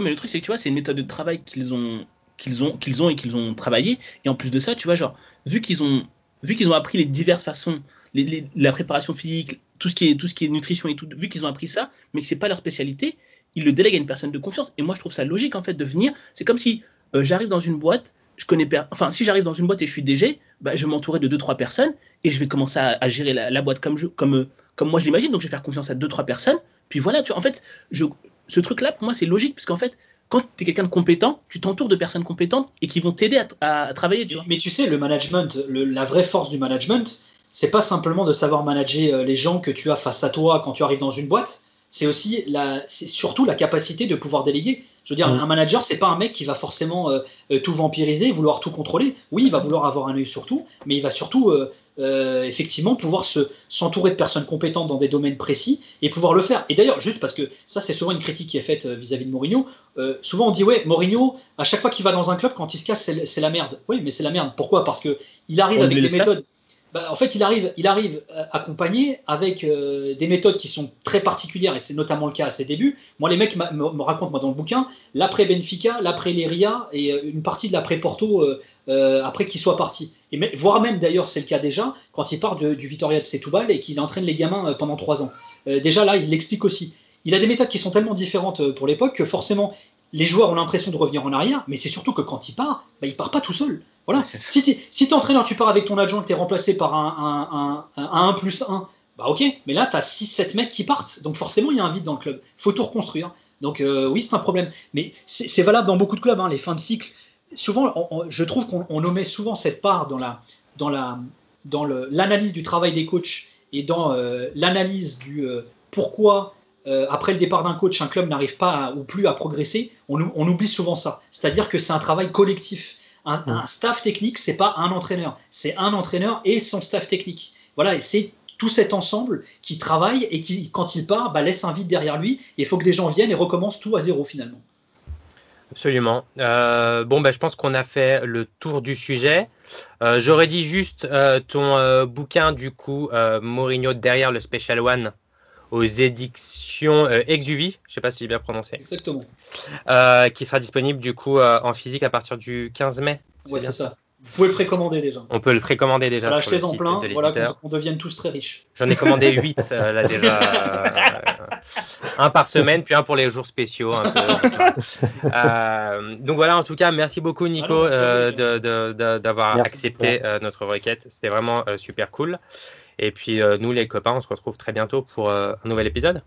mais le truc, c'est que tu vois, c'est une méthode de travail qu'ils ont qu'ils ont, qu'ils ont et qu'ils ont travaillé. Et en plus de ça, tu vois, genre, vu qu'ils ont vu qu'ils ont appris les diverses façons, la préparation physique, tout ce qui est, tout ce qui est nutrition et tout, vu qu'ils ont appris ça, mais que c'est pas leur spécialité, ils le délèguent à une personne de confiance. Et moi, je trouve ça logique en fait de venir. C'est comme si euh, j'arrive dans une boîte, je connais enfin si j'arrive dans une boîte et je suis DG, bah, je vais m'entourer de deux trois personnes et je vais commencer à, gérer la, boîte comme je, comme euh, comme moi je l'imagine. Donc je vais faire confiance à deux trois personnes. Puis voilà, tu vois, en fait, ce truc là pour moi c'est logique parce qu'en fait quand tu es quelqu'un de compétent, tu t'entoures de personnes compétentes et qui vont t'aider à, travailler. Tu vois. Mais, tu sais, le management, la vraie force du management, c'est pas simplement de savoir manager euh, les gens que tu as face à toi quand tu arrives dans une boîte. C'est aussi la, c'est surtout la capacité de pouvoir déléguer. Je veux dire, mmh. un manager, c'est pas un mec qui va forcément euh, euh, tout vampiriser, vouloir tout contrôler. Oui, il va vouloir avoir un œil sur tout, mais il va surtout euh, effectivement pouvoir se, s'entourer de personnes compétentes dans des domaines précis et pouvoir le faire. Et d'ailleurs, juste parce que ça, c'est souvent une critique qui est faite euh, vis-à-vis de Mourinho, euh, souvent on dit, ouais, Mourinho, à chaque fois qu'il va dans un club, quand il se casse, c'est, la merde. Oui, mais c'est la merde. Pourquoi? Parce qu'il arrive avec des méthodes. Bah, en fait, il arrive, il arrive euh, accompagné avec euh, des méthodes qui sont très particulières, et c'est notamment le cas à ses débuts. Moi, les mecs me, racontent, moi, dans le bouquin, l'après Benfica, l'après Leria et euh, une partie de l'après Porto après qu'il soit parti. Et voire même, d'ailleurs, c'est le cas déjà, quand il part du Vitoria de Setúbal et qu'il entraîne les gamins pendant trois ans. déjà là, il l'explique aussi. Il a des méthodes qui sont tellement différentes pour l'époque que forcément, les joueurs ont l'impression de revenir en arrière, mais c'est surtout que quand il part, bah, il part pas tout seul. Voilà. Si tu es entraîneur, tu pars avec ton adjoint, que tu es remplacé par un, un, 1 plus 1, bah ok, mais là, tu as 6-7 mecs qui partent. Donc forcément, il y a un vide dans le club. faut tout reconstruire. Donc euh, oui, c'est un problème. Mais c'est valable dans beaucoup de clubs, hein, les fins de cycle. Souvent, je trouve qu'on omet souvent cette part dans la dans la dans l'analyse du travail des coachs et dans euh, l'analyse du euh, pourquoi après le départ d'un coach, un club n'arrive pas ou plus à progresser. On, on oublie souvent ça. C'est-à-dire que c'est un travail collectif. Un, un staff technique, c'est pas un entraîneur, c'est un entraîneur et son staff technique. Voilà, et c'est tout cet ensemble qui travaille et qui, quand il part, bah, laisse un vide derrière lui. Et il faut que des gens viennent et recommencent tout à zéro finalement. Absolument. Euh, bon, bah, je pense qu'on a fait le tour du sujet. Euh, j'aurais dit juste euh, ton bouquin, du coup, Mourinho derrière le Special One aux éditions Exuvie, je ne sais pas si j'ai bien prononcé. Exactement. qui sera disponible, du coup, en physique à partir du 15 mai. Oui, c'est ça. Vous pouvez le précommander déjà. On peut le précommander déjà. Voilà, achetez en plein, voilà qu'on devienne tous très riches. J'en ai commandé 8 euh, là déjà. Euh, un par semaine, puis un pour les jours spéciaux. Un peu. Euh, donc voilà, en tout cas, merci beaucoup Nico d'avoir accepté notre requête. C'était vraiment super cool. Et puis nous les copains, on se retrouve très bientôt pour un nouvel épisode.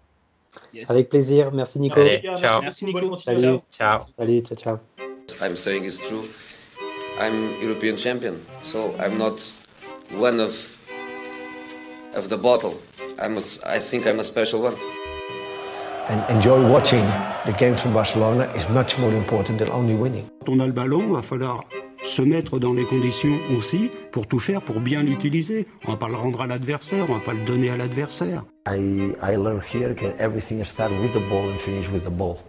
Avec plaisir, merci Nico. ciao. Merci Nico. Salut. Ciao. Salut, ciao, ciao. I'm saying it's true. I'm European champion, so I'm not one of of the bottle. I'm a, I think I'm a special one. And enjoy watching the games from Barcelona is much more important than only winning. Quand on a le ballon, il va falloir se mettre dans les conditions aussi pour tout faire pour bien l'utiliser. On va pas le rendre à l'adversaire, on va pas le donner à l'adversaire. I I learned here that everything starts with the ball and finish with the ball.